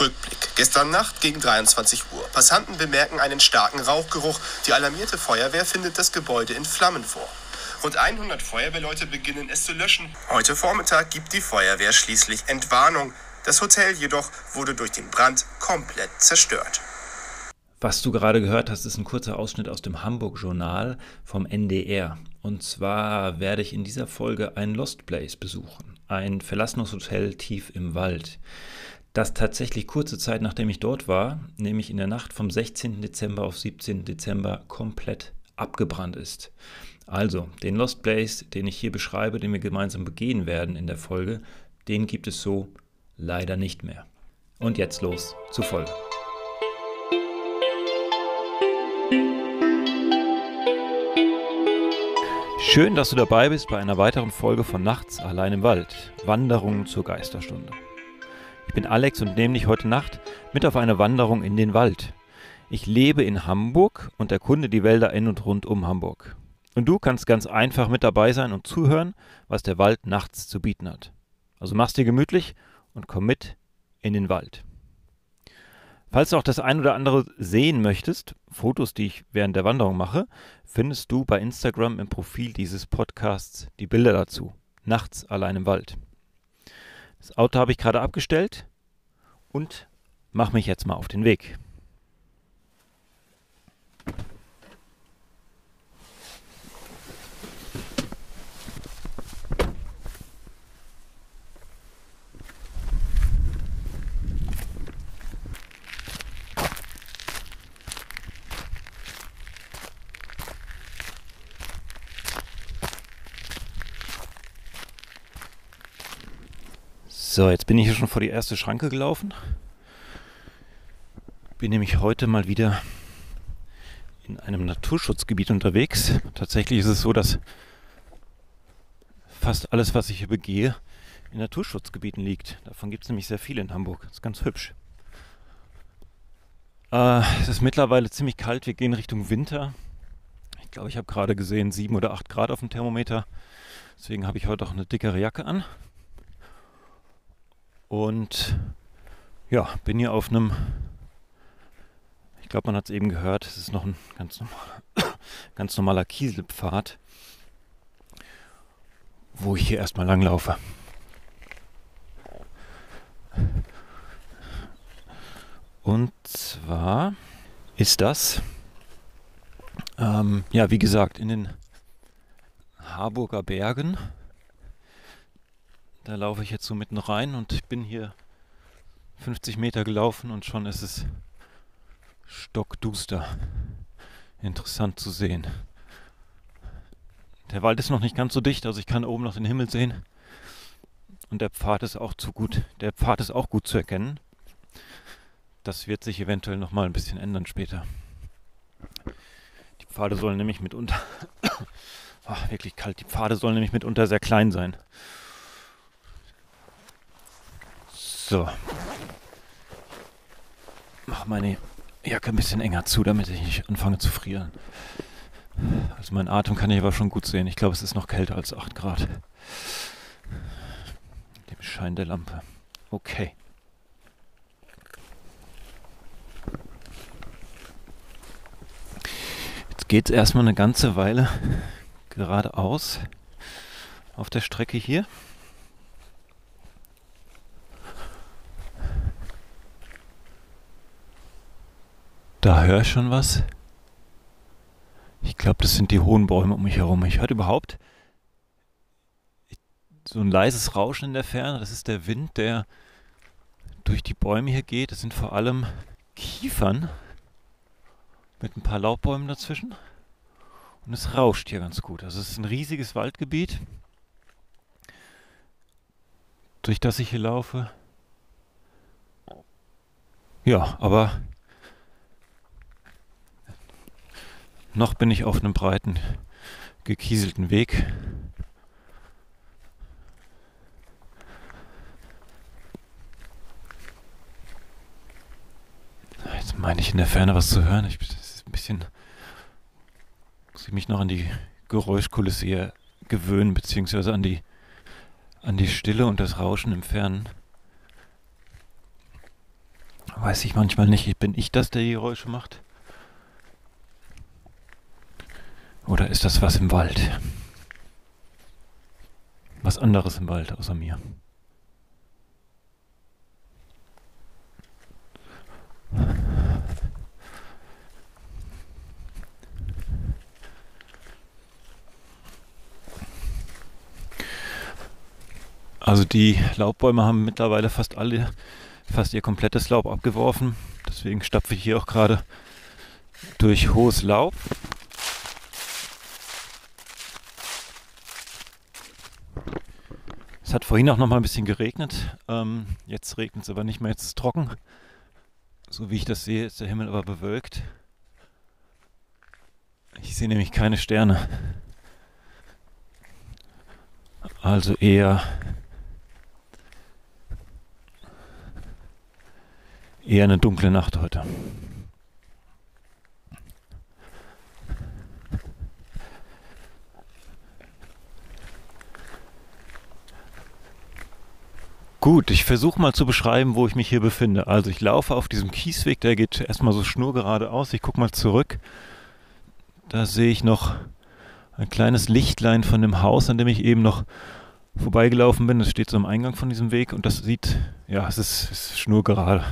Rückblick. Gestern Nacht gegen 23 Uhr. Passanten bemerken einen starken Rauchgeruch. Die alarmierte Feuerwehr findet das Gebäude in Flammen vor. Rund 100 Feuerwehrleute beginnen es zu löschen. Heute Vormittag gibt die Feuerwehr schließlich Entwarnung. Das Hotel jedoch wurde durch den Brand komplett zerstört. Was du gerade gehört hast, ist ein kurzer Ausschnitt aus dem Hamburg-Journal vom NDR. Und zwar werde ich in dieser Folge ein Lost Place besuchen. Ein verlassenes Hotel tief im Wald. Das tatsächlich kurze Zeit nachdem ich dort war, nämlich in der Nacht vom 16. Dezember auf 17. Dezember, komplett abgebrannt ist. Also, den Lost Place, den ich hier beschreibe, den wir gemeinsam begehen werden in der Folge, den gibt es so leider nicht mehr. Und jetzt los zur Folge. Schön, dass du dabei bist bei einer weiteren Folge von Nachts allein im Wald, Wanderungen zur Geisterstunde. Ich bin Alex und nehme dich heute Nacht mit auf eine Wanderung in den Wald. Ich lebe in Hamburg und erkunde die Wälder in und rund um Hamburg. Und du kannst ganz einfach mit dabei sein und zuhören, was der Wald nachts zu bieten hat. Also mach's dir gemütlich und komm mit in den Wald. Falls du auch das ein oder andere sehen möchtest, Fotos, die ich während der Wanderung mache, findest du bei Instagram im Profil dieses Podcasts die Bilder dazu. Nachts allein im Wald. Das Auto habe ich gerade abgestellt und mache mich jetzt mal auf den Weg. So, jetzt bin ich hier schon vor die erste Schranke gelaufen. Bin nämlich heute mal wieder in einem Naturschutzgebiet unterwegs. Tatsächlich ist es so, dass fast alles, was ich hier begehe, in Naturschutzgebieten liegt. Davon gibt es nämlich sehr viele in Hamburg. Das ist ganz hübsch. Äh, es ist mittlerweile ziemlich kalt. Wir gehen Richtung Winter. Ich glaube, ich habe gerade gesehen 7 oder 8 Grad auf dem Thermometer. Deswegen habe ich heute auch eine dickere Jacke an. Und ja, bin hier auf einem, ich glaube, man hat es eben gehört, es ist noch ein ganz, normal, ganz normaler Kieselpfad, wo ich hier erstmal langlaufe. Und zwar ist das, ähm, ja, wie gesagt, in den Harburger Bergen da laufe ich jetzt so mitten rein und ich bin hier 50 Meter gelaufen und schon ist es stockduster. Interessant zu sehen. Der Wald ist noch nicht ganz so dicht, also ich kann oben noch den Himmel sehen. Und der Pfad ist auch zu gut. Der Pfad ist auch gut zu erkennen. Das wird sich eventuell noch mal ein bisschen ändern später. Die Pfade sollen nämlich mitunter Ach, wirklich kalt. Die Pfade sollen nämlich mitunter sehr klein sein. So. Mach meine Jacke ein bisschen enger zu, damit ich nicht anfange zu frieren. Also mein Atem kann ich aber schon gut sehen. Ich glaube, es ist noch kälter als 8 Grad. Dem Schein der Lampe. Okay. Jetzt geht es erstmal eine ganze Weile geradeaus auf der Strecke hier. Da höre ich schon was. Ich glaube, das sind die hohen Bäume um mich herum. Ich höre überhaupt so ein leises Rauschen in der Ferne. Das ist der Wind, der durch die Bäume hier geht. Das sind vor allem Kiefern mit ein paar Laubbäumen dazwischen. Und es rauscht hier ganz gut. Also es ist ein riesiges Waldgebiet, durch das ich hier laufe. Ja, aber Noch bin ich auf einem breiten, gekieselten Weg. Jetzt meine ich in der Ferne was zu hören. Ich das ein bisschen muss ich mich noch an die Geräuschkulisse hier gewöhnen, beziehungsweise an die an die Stille und das Rauschen im Fernen. Weiß ich manchmal nicht, bin ich das, der die Geräusche macht? Oder ist das was im Wald? Was anderes im Wald außer mir. Also die Laubbäume haben mittlerweile fast alle, fast ihr komplettes Laub abgeworfen. Deswegen stapfe ich hier auch gerade durch hohes Laub. Es hat vorhin auch noch mal ein bisschen geregnet. Ähm, jetzt regnet es aber nicht mehr, jetzt ist es trocken. So wie ich das sehe, ist der Himmel aber bewölkt. Ich sehe nämlich keine Sterne. Also eher Eher eine dunkle Nacht heute. Gut, ich versuche mal zu beschreiben, wo ich mich hier befinde. Also ich laufe auf diesem Kiesweg, der geht erstmal so schnurgerade aus. Ich gucke mal zurück. Da sehe ich noch ein kleines Lichtlein von dem Haus, an dem ich eben noch vorbeigelaufen bin. Das steht so am Eingang von diesem Weg und das sieht, ja, es ist, ist schnurgerade.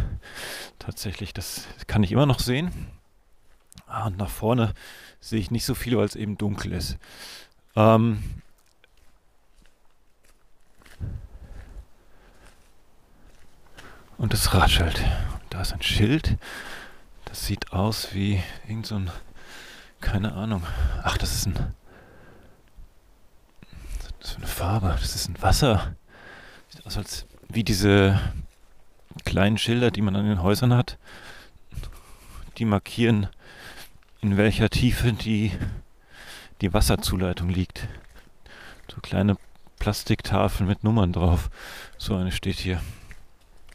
Tatsächlich, das kann ich immer noch sehen. Ah, und nach vorne sehe ich nicht so viel, weil es eben dunkel ist. Ähm, und es raschelt. Da ist ein Schild. Das sieht aus wie irgend so ein, keine Ahnung. Ach, das ist ein was für eine Farbe? Das ist ein Wasser. Sieht aus als wie diese kleinen Schilder, die man an den Häusern hat. Die markieren, in welcher Tiefe die, die Wasserzuleitung liegt. So kleine Plastiktafeln mit Nummern drauf. So eine steht hier.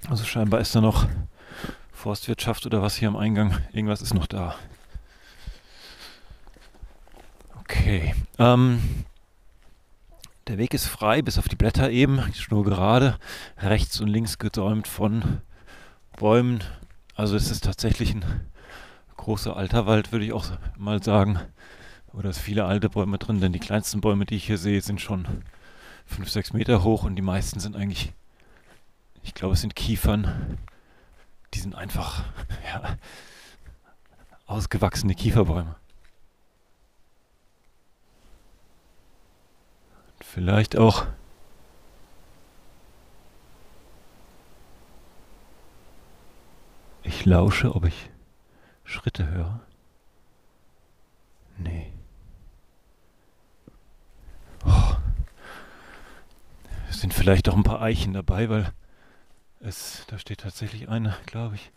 Also scheinbar ist da noch Forstwirtschaft oder was hier am Eingang. Irgendwas ist noch da. Okay. Ähm, der Weg ist frei, bis auf die Blätter eben, nur gerade, rechts und links gesäumt von Bäumen. Also es ist tatsächlich ein großer alter Wald, würde ich auch mal sagen. Oder es sind viele alte Bäume drin, denn die kleinsten Bäume, die ich hier sehe, sind schon 5, 6 Meter hoch und die meisten sind eigentlich, ich glaube, es sind Kiefern. Die sind einfach, ja, ausgewachsene Kieferbäume. Vielleicht auch ich lausche, ob ich Schritte höre. Nee. Oh. Es sind vielleicht auch ein paar Eichen dabei, weil es, da steht tatsächlich eine, glaube ich.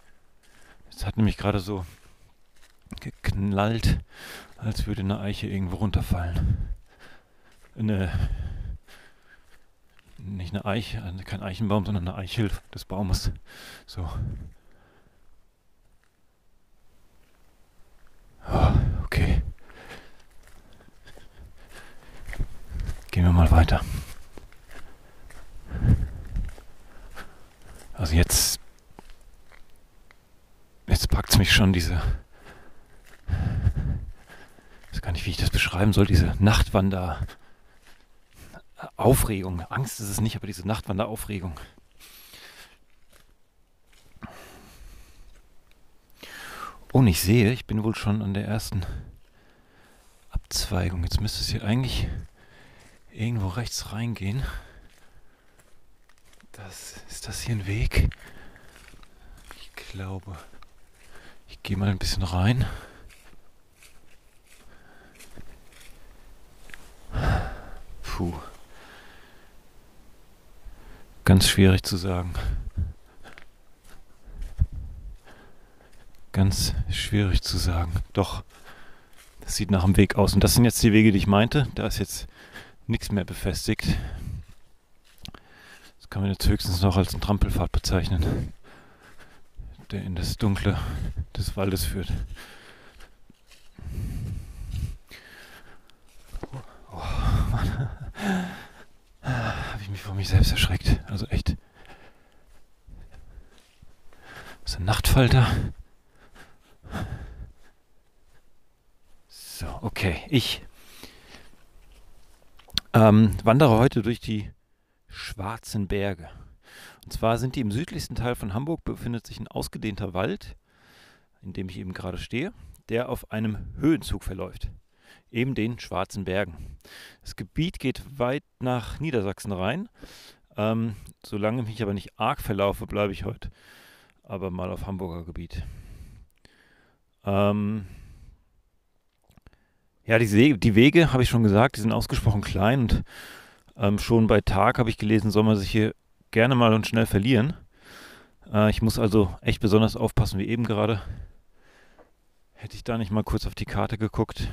Es hat nämlich gerade so geknallt, als würde eine Eiche irgendwo runterfallen eine, nicht eine Eiche, kein Eichenbaum, sondern eine Eichel des Baumes. So. Oh, okay. Gehen wir mal weiter. Also jetzt, jetzt packt es mich schon diese, ich weiß gar nicht, wie ich das beschreiben soll, diese Nachtwander. Aufregung. Angst ist es nicht, aber diese Nachtwanderaufregung. Und ich sehe, ich bin wohl schon an der ersten Abzweigung. Jetzt müsste es hier eigentlich irgendwo rechts reingehen. Das, ist das hier ein Weg? Ich glaube, ich gehe mal ein bisschen rein. Puh. Ganz schwierig zu sagen. Ganz schwierig zu sagen. Doch, das sieht nach einem Weg aus. Und das sind jetzt die Wege, die ich meinte. Da ist jetzt nichts mehr befestigt. Das kann man jetzt höchstens noch als einen Trampelpfad bezeichnen, der in das Dunkle des Waldes führt. Oh, Mann habe ich mich vor mich selbst erschreckt. Also echt. ist ein Nachtfalter. So, okay. Ich ähm, wandere heute durch die Schwarzen Berge. Und zwar sind die im südlichsten Teil von Hamburg befindet sich ein ausgedehnter Wald, in dem ich eben gerade stehe, der auf einem Höhenzug verläuft. Eben den Schwarzen Bergen. Das Gebiet geht weit nach Niedersachsen rein. Ähm, solange ich mich aber nicht arg verlaufe, bleibe ich heute aber mal auf Hamburger Gebiet. Ähm, ja, die, See, die Wege, habe ich schon gesagt, die sind ausgesprochen klein und ähm, schon bei Tag habe ich gelesen, soll man sich hier gerne mal und schnell verlieren. Äh, ich muss also echt besonders aufpassen, wie eben gerade. Hätte ich da nicht mal kurz auf die Karte geguckt,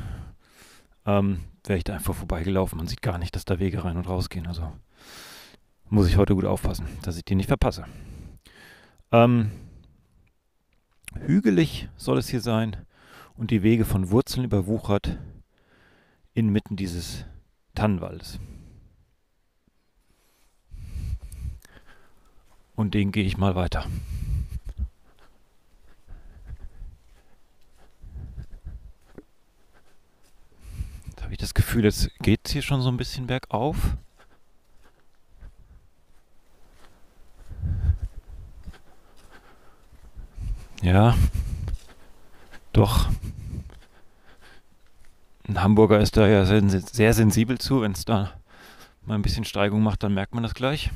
ähm, wäre ich da einfach vorbeigelaufen. Man sieht gar nicht, dass da Wege rein und raus gehen. Also muss ich heute gut aufpassen, dass ich die nicht verpasse. Ähm, hügelig soll es hier sein und die Wege von Wurzeln überwuchert inmitten dieses Tannenwaldes. Und den gehe ich mal weiter. Da habe ich das Gefühl, jetzt geht es hier schon so ein bisschen bergauf. Ja, doch. Ein Hamburger ist da ja sehr, sehr sensibel zu. Wenn es da mal ein bisschen Steigung macht, dann merkt man das gleich.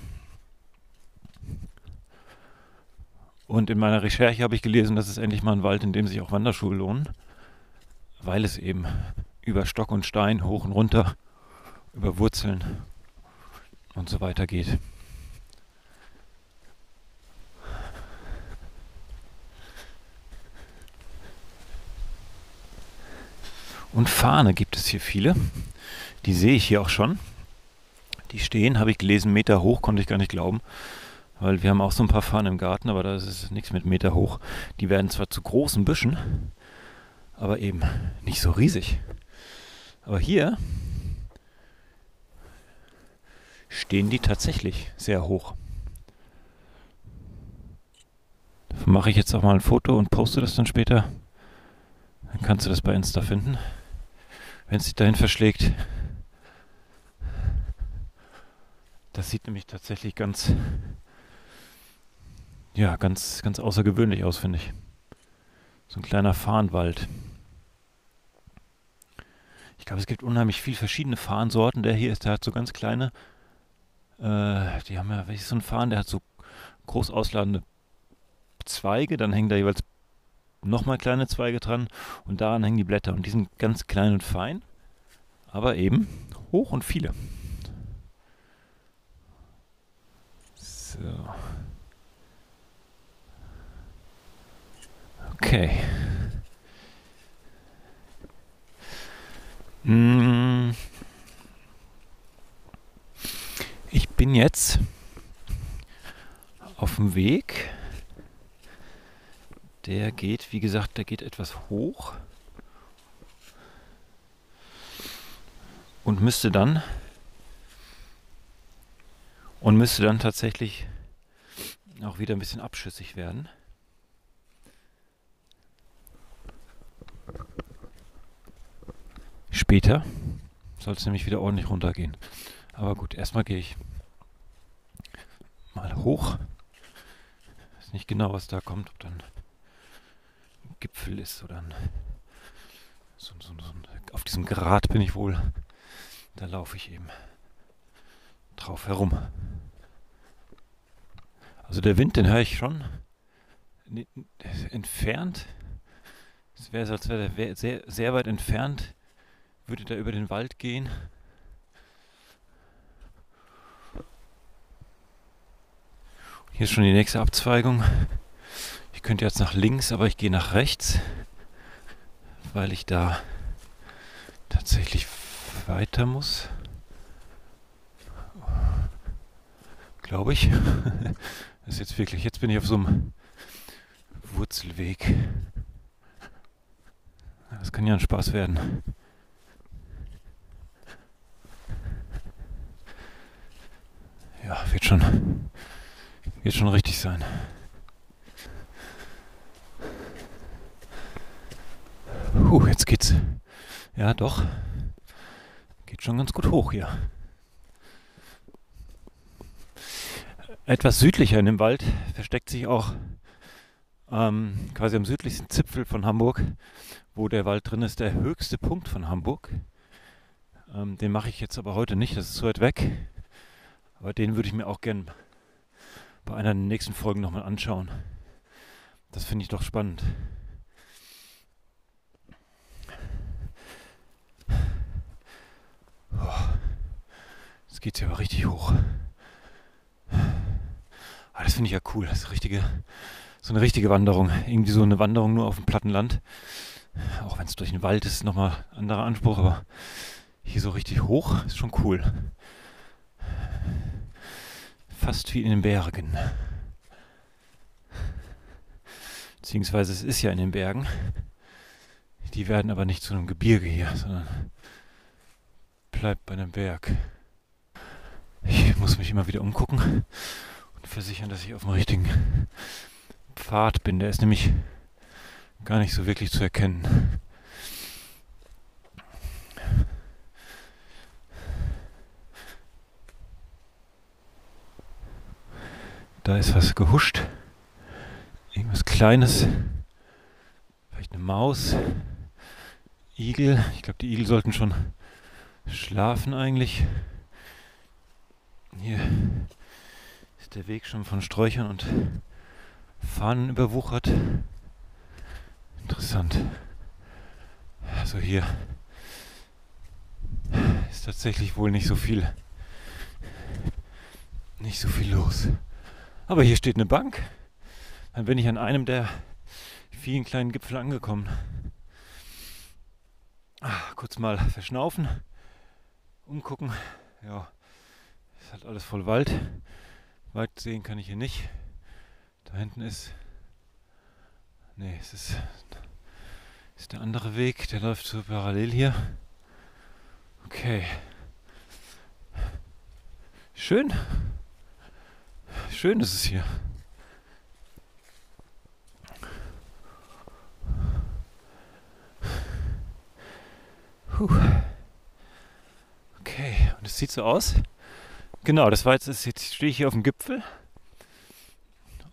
Und in meiner Recherche habe ich gelesen, dass es endlich mal ein Wald, in dem sich auch Wanderschuhe lohnen, weil es eben über Stock und Stein hoch und runter, über Wurzeln und so weiter geht. Und Fahne gibt es hier viele. Die sehe ich hier auch schon. Die stehen, habe ich gelesen, Meter hoch, konnte ich gar nicht glauben. Weil wir haben auch so ein paar Fahnen im Garten, aber da ist nichts mit Meter hoch. Die werden zwar zu großen Büschen, aber eben nicht so riesig. Aber hier stehen die tatsächlich sehr hoch. Davon mache ich jetzt auch mal ein Foto und poste das dann später. Dann kannst du das bei Insta finden wenn es sich dahin verschlägt. Das sieht nämlich tatsächlich ganz, ja, ganz, ganz außergewöhnlich aus, finde ich. So ein kleiner Farnwald. Ich glaube, es gibt unheimlich viele verschiedene Farnsorten. Der hier ist, der hat so ganz kleine, äh, die haben ja, welches so ein Farn, der hat so groß ausladende Zweige, dann hängen da jeweils nochmal kleine Zweige dran und daran hängen die Blätter und die sind ganz klein und fein, aber eben hoch und viele. So. Okay. Mm. Ich bin jetzt auf dem Weg der geht, wie gesagt, der geht etwas hoch und müsste dann und müsste dann tatsächlich auch wieder ein bisschen abschüssig werden. Später soll es nämlich wieder ordentlich runtergehen. Aber gut, erstmal gehe ich mal hoch. Ich weiß nicht genau, was da kommt, ob dann Gipfel ist oder ein, so, so, so auf diesem Grat bin ich wohl. Da laufe ich eben drauf herum. Also der Wind, den höre ich schon entfernt. Es wäre als wäre der sehr, sehr weit entfernt, würde da über den Wald gehen. Hier ist schon die nächste Abzweigung könnte jetzt nach links, aber ich gehe nach rechts, weil ich da tatsächlich weiter muss. Glaube ich. Das ist jetzt wirklich, jetzt bin ich auf so einem Wurzelweg. Das kann ja ein Spaß werden. Ja, wird schon. Wird schon richtig sein. Puh, jetzt geht's. Ja, doch. Geht schon ganz gut hoch hier. Etwas südlicher in dem Wald versteckt sich auch ähm, quasi am südlichsten Zipfel von Hamburg, wo der Wald drin ist, der höchste Punkt von Hamburg. Ähm, den mache ich jetzt aber heute nicht, das ist zu weit weg. Aber den würde ich mir auch gern bei einer der nächsten Folgen nochmal anschauen. Das finde ich doch spannend. Jetzt geht es ja aber richtig hoch. Aber das finde ich ja cool. Das ist richtige, so eine richtige Wanderung. Irgendwie so eine Wanderung nur auf dem platten Land. Auch wenn es durch den Wald ist, nochmal anderer Anspruch, aber hier so richtig hoch ist schon cool. Fast wie in den Bergen. Beziehungsweise es ist ja in den Bergen. Die werden aber nicht zu einem Gebirge hier, sondern bleibt bei einem Berg. Ich muss mich immer wieder umgucken und versichern, dass ich auf dem richtigen Pfad bin. Der ist nämlich gar nicht so wirklich zu erkennen. Da ist was gehuscht. Irgendwas Kleines. Vielleicht eine Maus. Igel. Ich glaube, die Igel sollten schon schlafen eigentlich. Hier ist der Weg schon von Sträuchern und Fahnen überwuchert. Interessant. Also hier ist tatsächlich wohl nicht so viel nicht so viel los. Aber hier steht eine Bank. Dann bin ich an einem der vielen kleinen Gipfel angekommen. Ach, kurz mal verschnaufen, umgucken. Ja, ist halt alles voll Wald. Weit sehen kann ich hier nicht. Da hinten ist. Nee, es ist, ist der andere Weg, der läuft so parallel hier. Okay. Schön. Schön ist es hier. Puh. Okay, und es sieht so aus. Genau, das war jetzt, jetzt stehe ich hier auf dem Gipfel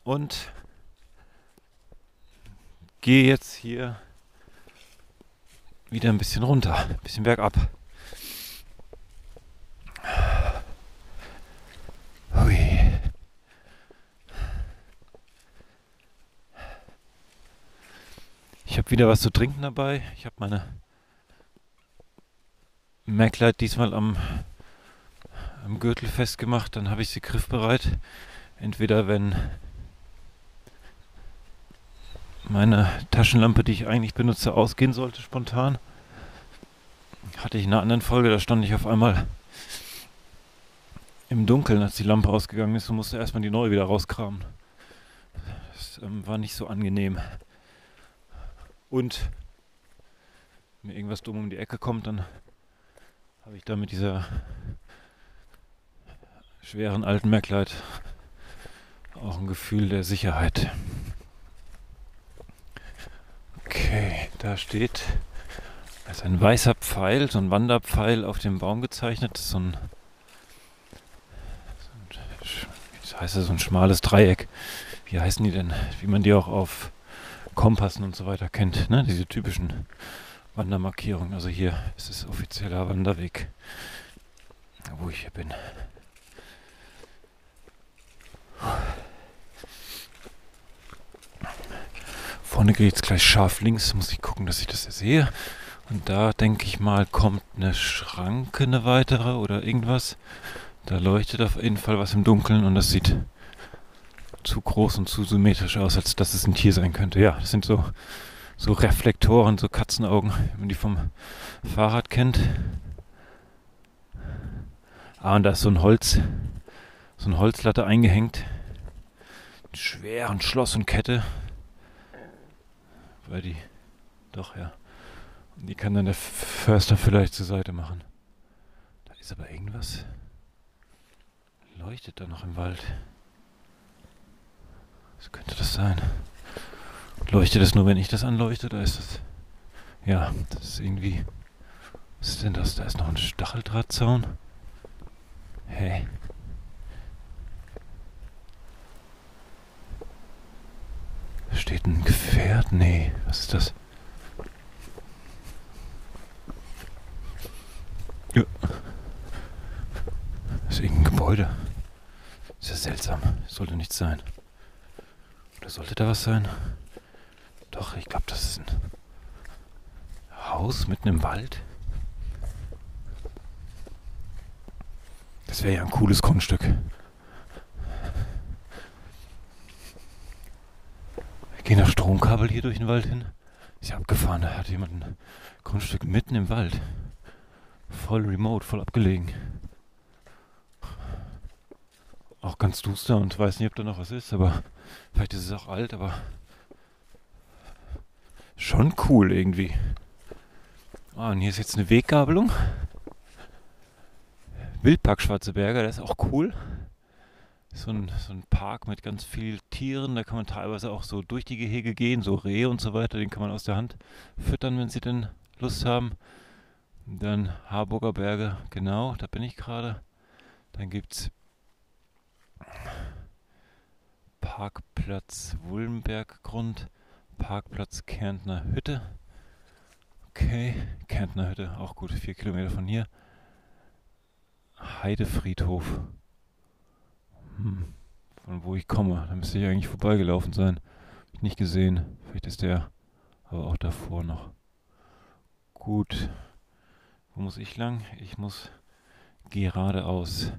und gehe jetzt hier wieder ein bisschen runter, ein bisschen bergab. Hui. Ich habe wieder was zu trinken dabei. Ich habe meine Maglite diesmal am am Gürtel festgemacht, dann habe ich sie griffbereit. Entweder wenn meine Taschenlampe, die ich eigentlich benutze, ausgehen sollte spontan. Hatte ich in einer anderen Folge, da stand ich auf einmal im Dunkeln, als die Lampe ausgegangen ist und musste erstmal die neue wieder rauskramen. Das ähm, war nicht so angenehm. Und mir irgendwas dumm um die Ecke kommt, dann habe ich da mit dieser schweren alten Merkleid auch ein Gefühl der Sicherheit. Okay, da steht als ein weißer Pfeil, so ein Wanderpfeil auf dem Baum gezeichnet, so ein, so ein wie heißt das, so ein schmales Dreieck. Wie heißen die denn? Wie man die auch auf Kompassen und so weiter kennt, ne? Diese typischen Wandermarkierungen. Also hier ist es offizieller Wanderweg, wo ich hier bin. Vorne geht es gleich scharf links, muss ich gucken, dass ich das sehe. Und da denke ich mal, kommt eine Schranke, eine weitere oder irgendwas. Da leuchtet auf jeden Fall was im Dunkeln und das sieht zu groß und zu symmetrisch aus, als dass es ein Tier sein könnte. Ja, das sind so, so Reflektoren, so Katzenaugen, wie man die vom Fahrrad kennt. Ah, und da ist so ein Holz, so eine Holzlatte eingehängt. Schweren Schloss und Kette. Weil die. Doch, ja. Und die kann dann der Förster vielleicht zur Seite machen. Da ist aber irgendwas. Leuchtet da noch im Wald. Was könnte das sein? Leuchtet das nur, wenn ich das anleuchte? Da ist das Ja, das ist irgendwie. Was ist denn das? Da ist noch ein Stacheldrahtzaun. Hey. Da steht ein Gefährt? Nee, was ist das? Ja. Das ist irgendein Gebäude. Ist ja seltsam. Sollte nichts sein. Oder sollte da was sein? Doch, ich glaube, das ist ein Haus mitten im Wald. Das wäre ja ein cooles Grundstück. Gehen da Stromkabel hier durch den Wald hin? Ist ja abgefahren, da hat jemand ein Grundstück mitten im Wald. Voll remote, voll abgelegen. Auch ganz duster und weiß nicht, ob da noch was ist, aber vielleicht ist es auch alt, aber schon cool irgendwie. Ah, und hier ist jetzt eine Weggabelung. Wildpark Schwarze Berge, der ist auch cool. So ein, so ein Park mit ganz vielen Tieren, da kann man teilweise auch so durch die Gehege gehen, so Rehe und so weiter, den kann man aus der Hand füttern, wenn sie denn Lust haben. Dann Harburger Berge, genau, da bin ich gerade. Dann gibt es Parkplatz Wulmberggrund, Parkplatz Kärntner Hütte. Okay, Kärntner Hütte, auch gut, vier Kilometer von hier. Heidefriedhof. Hm, von wo ich komme, da müsste ich eigentlich vorbeigelaufen sein. Hab ich nicht gesehen. Vielleicht ist der aber auch davor noch. Gut. Wo muss ich lang? Ich muss geradeaus.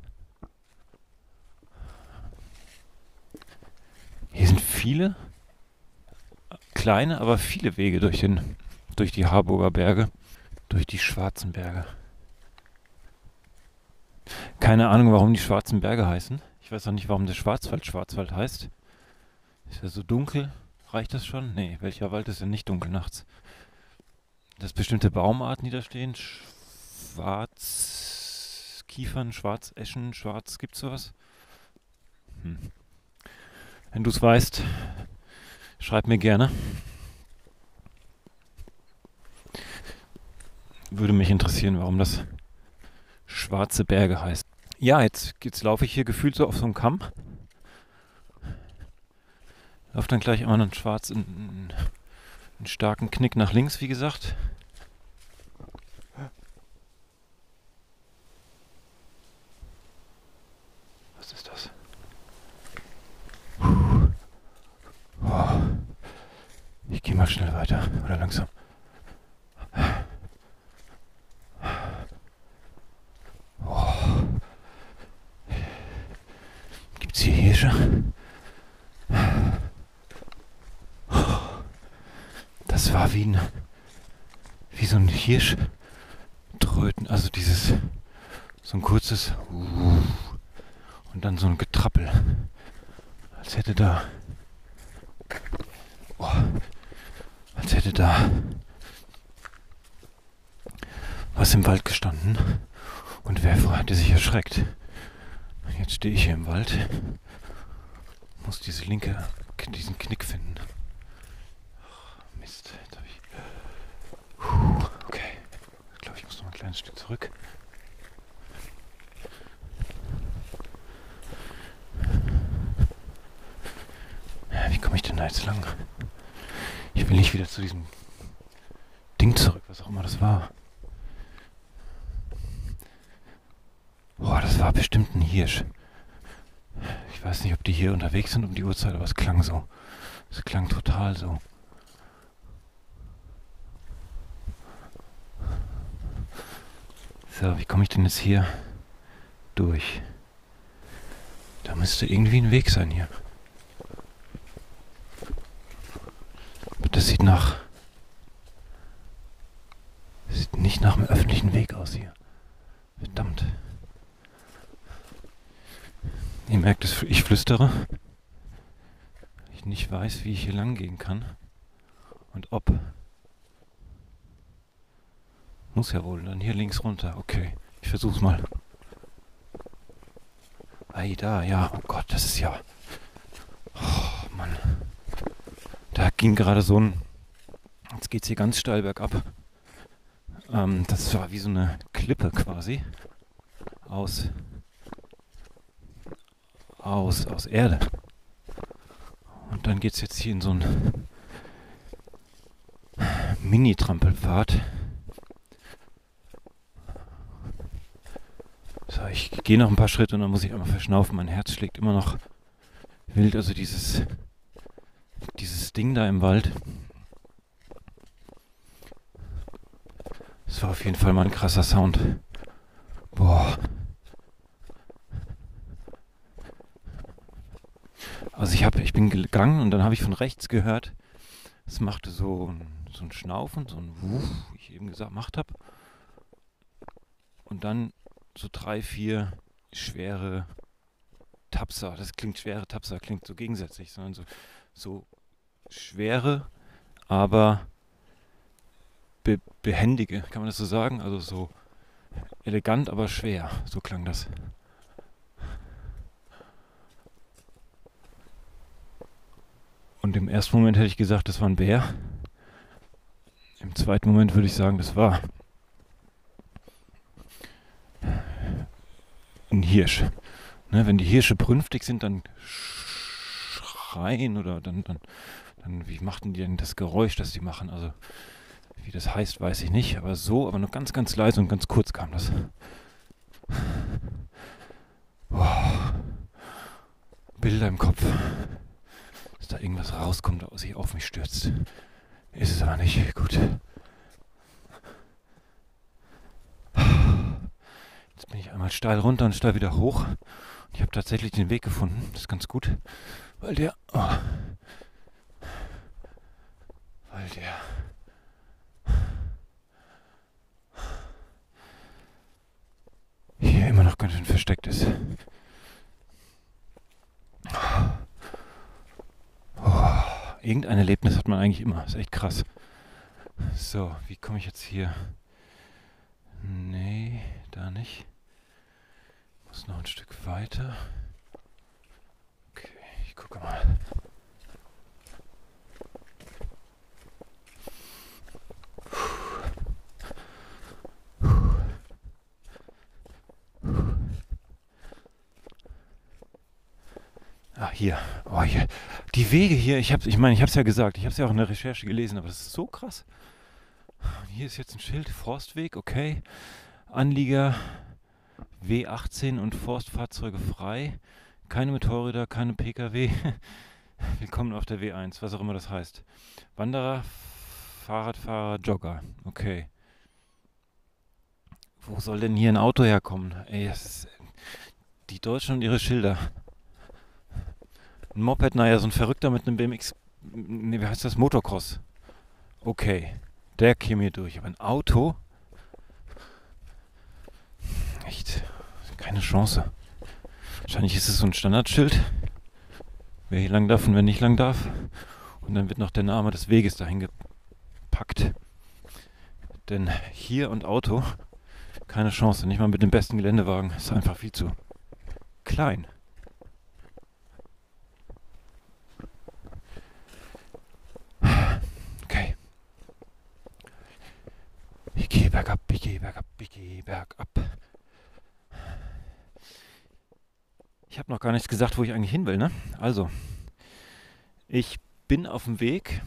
Hier sind viele kleine, aber viele Wege durch, den, durch die Harburger Berge, durch die Schwarzen Berge. Keine Ahnung, warum die Schwarzen Berge heißen. Ich weiß auch nicht, warum der Schwarzwald Schwarzwald heißt. Ist er so dunkel? Reicht das schon? Nee, welcher Wald ist denn nicht dunkel nachts? Dass bestimmte Baumarten, die da stehen, Schwarzkiefern, Schwarzeschen, Schwarz, gibt's sowas? Hm. Wenn du es weißt, schreib mir gerne. Würde mich interessieren, warum das Schwarze Berge heißt. Ja, jetzt, jetzt laufe ich hier gefühlt so auf so einem Kamm. Laufe dann gleich immer einen schwarzen, einen starken Knick nach links, wie gesagt. Ich gehe mal schnell weiter oder langsam. Oh. Gibt's hier Hirsche? Das war wie ein wie so ein Hirschtröten, also dieses so ein kurzes und dann so ein Getrappel, als hätte da oh, als hätte da was im Wald gestanden und wer hätte sich erschreckt. Jetzt stehe ich hier im Wald, muss diese linke, diesen Knick finden. Ach, Mist, jetzt habe ich. Puh, okay, ich glaube, ich muss noch ein kleines Stück zurück. Wie komme ich denn da jetzt lang? Ich will nicht wieder zu diesem Ding zurück, was auch immer das war. Boah, das war bestimmt ein Hirsch. Ich weiß nicht, ob die hier unterwegs sind um die Uhrzeit, aber es klang so. Es klang total so. So, wie komme ich denn jetzt hier durch? Da müsste irgendwie ein Weg sein hier. Das sieht nach. Das sieht nicht nach einem öffentlichen Weg aus hier. Verdammt. Ihr merkt es, ich flüstere. Ich nicht weiß, wie ich hier lang gehen kann. Und ob. Muss ja wohl. Dann hier links runter. Okay, ich versuch's mal. Ei, da, ja. Oh Gott, das ist ja. Oh, Mann. Da ging gerade so ein. Jetzt geht es hier ganz steil bergab. Ähm, das war wie so eine Klippe quasi aus, aus, aus Erde. Und dann geht es jetzt hier in so einen Mini-Trampelpfad. So, ich gehe noch ein paar Schritte und dann muss ich einmal verschnaufen. Mein Herz schlägt immer noch wild. Also dieses, dieses Ding da im Wald. Das war auf jeden Fall mal ein krasser Sound. Boah. Also ich, hab, ich bin gegangen und dann habe ich von rechts gehört, es machte so ein, so ein Schnaufen, so ein Wuff, wie ich eben gesagt gemacht habe. Und dann so drei, vier schwere Tapser. Das klingt schwere Tapser, klingt so gegensätzlich, sondern so, so schwere, aber be behändige, kann man das so sagen? Also so elegant, aber schwer. So klang das. Und im ersten Moment hätte ich gesagt, das war ein Bär. Im zweiten Moment würde ich sagen, das war ein Hirsch. Ne, wenn die Hirsche brünftig sind, dann schreien oder dann, dann, dann, wie machten die denn das Geräusch, das die machen? Also, wie das heißt, weiß ich nicht, aber so, aber nur ganz, ganz leise und ganz kurz kam das. Boah. Bilder im Kopf dass da irgendwas rauskommt, was sich auf mich stürzt. Ist es aber nicht. Gut. Jetzt bin ich einmal steil runter und steil wieder hoch. Und ich habe tatsächlich den Weg gefunden. Das ist ganz gut. Weil der. Oh, weil der. Hier immer noch ganz schön versteckt ist. irgendein Erlebnis hat man eigentlich immer. Ist echt krass. So, wie komme ich jetzt hier? Nee, da nicht. Muss noch ein Stück weiter. Okay, ich gucke mal. Ah, hier. Oh, hier. Die Wege hier, ich habe ich meine, ich habe es ja gesagt, ich habe es ja auch in der Recherche gelesen, aber das ist so krass. Hier ist jetzt ein Schild, Forstweg, okay. Anlieger W18 und Forstfahrzeuge frei. Keine Motorräder, keine Pkw. Willkommen auf der W1, was auch immer das heißt. Wanderer, Fahrradfahrer, Jogger. Okay. Wo soll denn hier ein Auto herkommen? Ey, das ist die Deutschen und ihre Schilder. Ein Moped, naja, so ein Verrückter mit einem BMX, ne, wie heißt das? Motocross. Okay, der käme hier durch. Aber ein Auto? Echt, keine Chance. Wahrscheinlich ist es so ein Standardschild. Wer hier lang darf und wer nicht lang darf. Und dann wird noch der Name des Weges dahin gepackt. Denn hier und Auto, keine Chance. Nicht mal mit dem besten Geländewagen. Ist einfach viel zu klein. Bergab, ich gehe bergab, ich gehe bergab. Ich habe noch gar nichts gesagt, wo ich eigentlich hin will, ne? Also, ich bin auf dem Weg.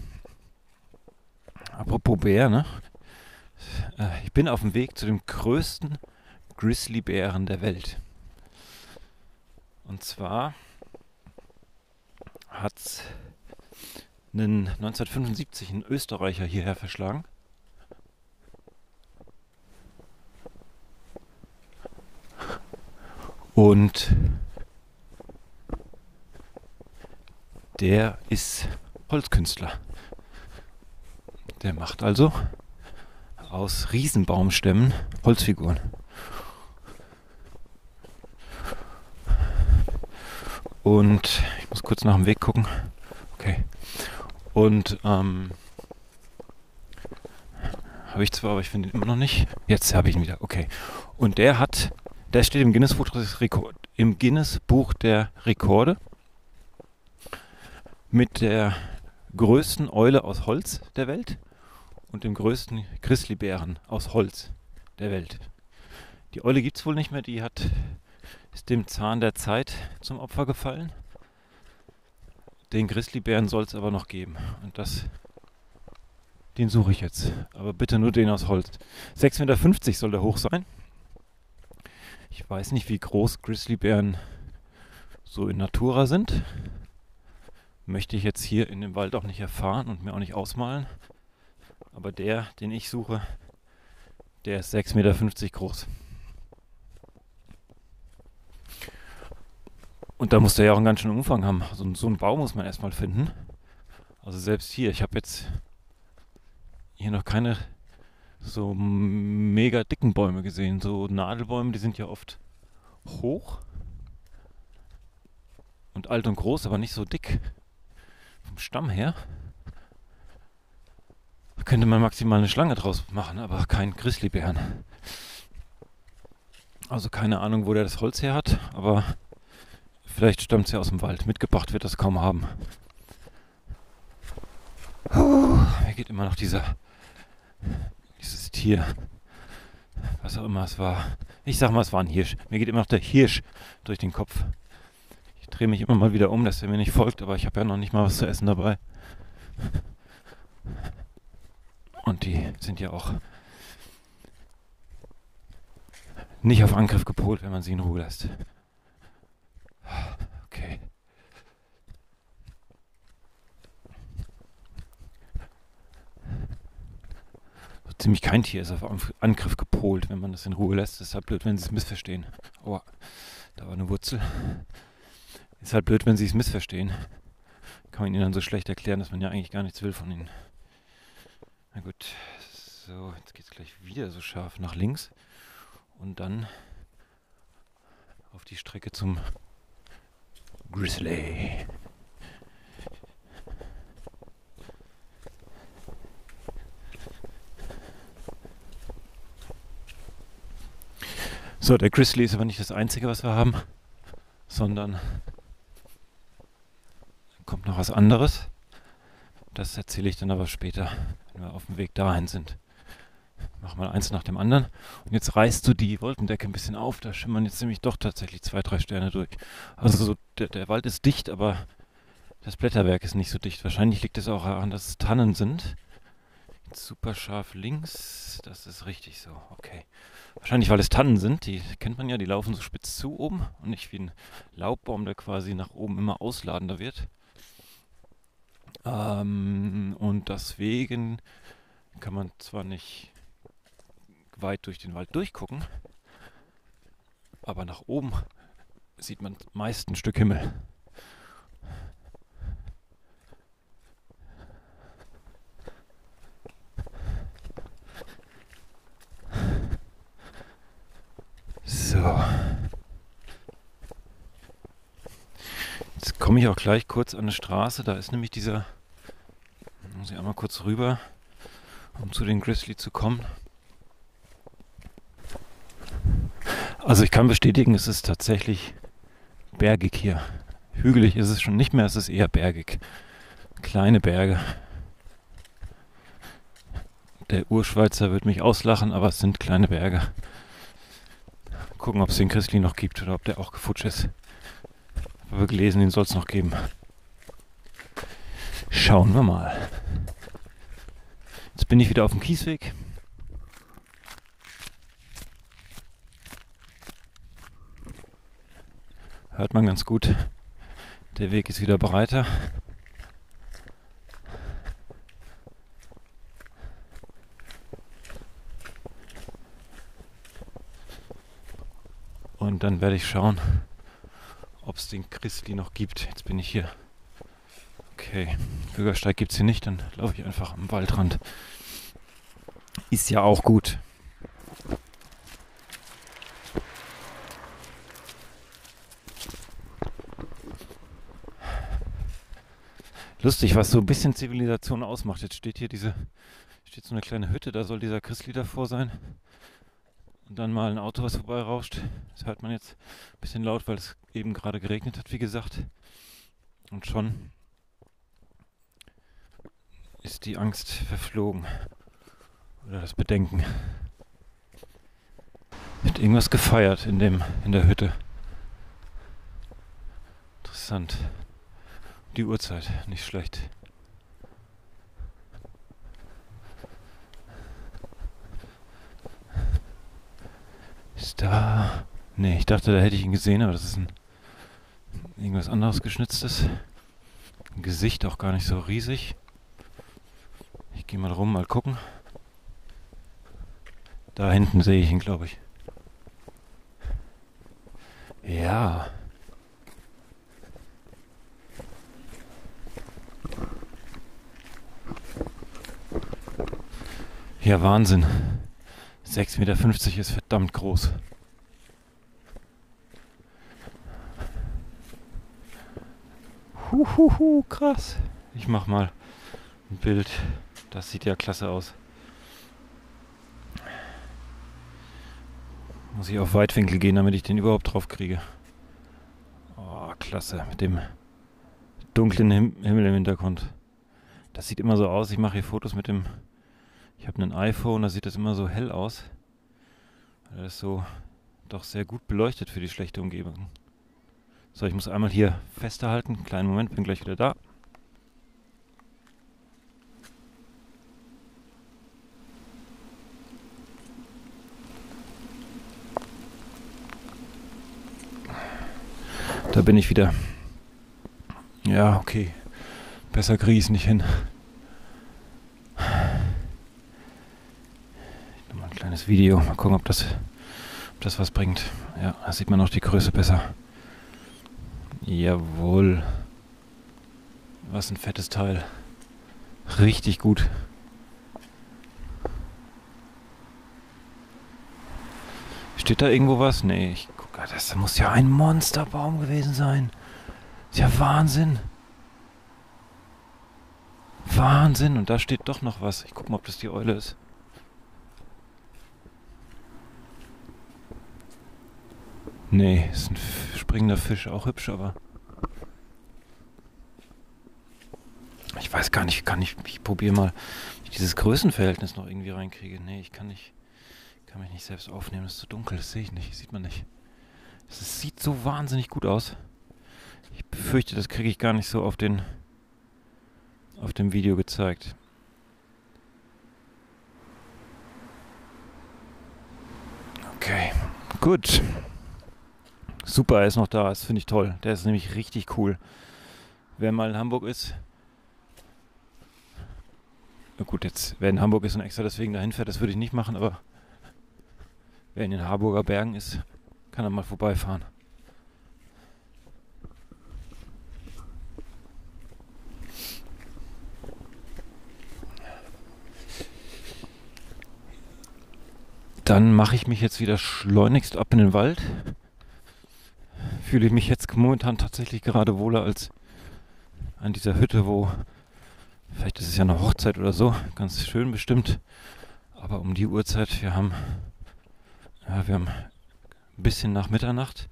Apropos Bär, ne? Äh, ich bin auf dem Weg zu dem größten Grizzlybären der Welt. Und zwar hat einen 1975 ein Österreicher hierher verschlagen. Und der ist Holzkünstler. Der macht also aus Riesenbaumstämmen Holzfiguren. Und ich muss kurz nach dem Weg gucken. Okay. Und ähm, habe ich zwar, aber ich finde ihn immer noch nicht. Jetzt habe ich ihn wieder. Okay. Und der hat der steht im Guinness, im Guinness Buch der Rekorde mit der größten Eule aus Holz der Welt und dem größten Grizzlybären aus Holz der Welt. Die Eule gibt es wohl nicht mehr, die hat, ist dem Zahn der Zeit zum Opfer gefallen. Den Grizzlybären soll es aber noch geben. Und das, den suche ich jetzt. Aber bitte nur den aus Holz. 6,50 Meter soll der hoch sein. Ich weiß nicht, wie groß Grizzlybären so in Natura sind. Möchte ich jetzt hier in dem Wald auch nicht erfahren und mir auch nicht ausmalen. Aber der, den ich suche, der ist 6,50 Meter groß. Und da muss der ja auch einen ganz schönen Umfang haben. Also so einen Baum muss man erstmal finden. Also selbst hier, ich habe jetzt hier noch keine so mega dicken Bäume gesehen. So Nadelbäume, die sind ja oft hoch und alt und groß, aber nicht so dick. Vom Stamm her. Da könnte man maximal eine Schlange draus machen, aber kein Grizzlybären. Also keine Ahnung, wo der das Holz her hat, aber vielleicht stammt es ja aus dem Wald. Mitgebracht wird das kaum haben. Puh, mir geht immer noch dieser dieses Tier, was auch immer es war. Ich sag mal, es war ein Hirsch. Mir geht immer noch der Hirsch durch den Kopf. Ich drehe mich immer mal wieder um, dass er mir nicht folgt, aber ich habe ja noch nicht mal was zu essen dabei. Und die sind ja auch nicht auf Angriff gepolt, wenn man sie in Ruhe lässt. Okay. Ziemlich kein Tier ist auf Angriff gepolt, wenn man das in Ruhe lässt. ist halt blöd, wenn sie es missverstehen. Oh, da war eine Wurzel. Ist halt blöd, wenn sie es missverstehen. Kann man ihnen dann so schlecht erklären, dass man ja eigentlich gar nichts will von ihnen. Na gut, so, jetzt geht es gleich wieder so scharf nach links. Und dann auf die Strecke zum Grizzly. So, der Grizzly ist aber nicht das Einzige, was wir haben, sondern kommt noch was anderes. Das erzähle ich dann aber später, wenn wir auf dem Weg dahin sind. Mach mal eins nach dem anderen. Und jetzt reißt du die Wolkendecke ein bisschen auf. Da schimmern jetzt nämlich doch tatsächlich zwei, drei Sterne durch. Also so, der, der Wald ist dicht, aber das Blätterwerk ist nicht so dicht. Wahrscheinlich liegt es auch daran, dass es Tannen sind. Jetzt super scharf links. Das ist richtig so. Okay. Wahrscheinlich, weil es Tannen sind, die kennt man ja, die laufen so spitz zu oben und nicht wie ein Laubbaum, der quasi nach oben immer ausladender wird. Ähm, und deswegen kann man zwar nicht weit durch den Wald durchgucken, aber nach oben sieht man meist ein Stück Himmel. So. Jetzt komme ich auch gleich kurz an eine Straße. Da ist nämlich dieser. Muss ich einmal kurz rüber, um zu den Grizzly zu kommen. Also ich kann bestätigen, es ist tatsächlich bergig hier. Hügelig ist es schon nicht mehr, es ist eher bergig. Kleine Berge. Der Urschweizer wird mich auslachen, aber es sind kleine Berge. Gucken, ob es den Christli noch gibt oder ob der auch gefutscht ist. Aber wir gelesen, den soll es noch geben. Schauen wir mal. Jetzt bin ich wieder auf dem Kiesweg. Hört man ganz gut. Der Weg ist wieder breiter. Und dann werde ich schauen, ob es den Christli noch gibt. Jetzt bin ich hier. Okay, Bürgersteig gibt es hier nicht, dann laufe ich einfach am Waldrand. Ist ja auch gut. Lustig, was so ein bisschen Zivilisation ausmacht. Jetzt steht hier diese, steht so eine kleine Hütte, da soll dieser Christli davor sein und dann mal ein Auto, was vorbeirauscht. Das hört man jetzt ein bisschen laut, weil es eben gerade geregnet hat, wie gesagt. Und schon ist die Angst verflogen. Oder das Bedenken. Wird irgendwas gefeiert in dem in der Hütte. Interessant. Die Uhrzeit, nicht schlecht. Ist da. Ne, ich dachte, da hätte ich ihn gesehen, aber das ist ein irgendwas anderes geschnitztes. Ein Gesicht auch gar nicht so riesig. Ich gehe mal rum, mal gucken. Da hinten sehe ich ihn, glaube ich. Ja. Ja, Wahnsinn. 6,50 Meter ist verdammt groß. Huhuhu, krass. Ich mach mal ein Bild. Das sieht ja klasse aus. Muss ich auf Weitwinkel gehen, damit ich den überhaupt drauf kriege. Oh, klasse. Mit dem dunklen Him Himmel im Hintergrund. Das sieht immer so aus. Ich mache hier Fotos mit dem. Ich habe ein iPhone, da sieht das immer so hell aus. Das so doch sehr gut beleuchtet für die schlechte Umgebung. So, ich muss einmal hier festhalten. Kleinen Moment, bin gleich wieder da. Da bin ich wieder. Ja, okay. Besser kriege ich es nicht hin. Nochmal ein kleines Video. Mal gucken, ob das, ob das was bringt. Ja, da sieht man auch die Größe besser. Jawohl. Was ein fettes Teil. Richtig gut. Steht da irgendwo was? Nee, ich gucke. Das muss ja ein Monsterbaum gewesen sein. Ist ja Wahnsinn. Wahnsinn. Und da steht doch noch was. Ich gucke mal, ob das die Eule ist. Nee, ist ein springender Fisch, auch hübsch, aber. Ich weiß gar nicht, kann ich, ich probiere mal, ich dieses Größenverhältnis noch irgendwie reinkriege. Nee, ich kann nicht, kann mich nicht selbst aufnehmen, es ist zu dunkel, das sehe ich nicht, sieht man nicht. Es sieht so wahnsinnig gut aus. Ich befürchte, das kriege ich gar nicht so auf den, auf dem Video gezeigt. Okay, gut. Super, er ist noch da. Das finde ich toll. Der ist nämlich richtig cool. Wer mal in Hamburg ist. Na gut, jetzt, wer in Hamburg ist und extra deswegen dahin fährt, das würde ich nicht machen, aber wer in den Harburger Bergen ist, kann er mal vorbeifahren. Dann mache ich mich jetzt wieder schleunigst ab in den Wald fühle ich mich jetzt momentan tatsächlich gerade wohler als an dieser Hütte, wo vielleicht ist es ja eine Hochzeit oder so, ganz schön bestimmt. Aber um die Uhrzeit, wir haben, ja, wir haben ein bisschen nach Mitternacht,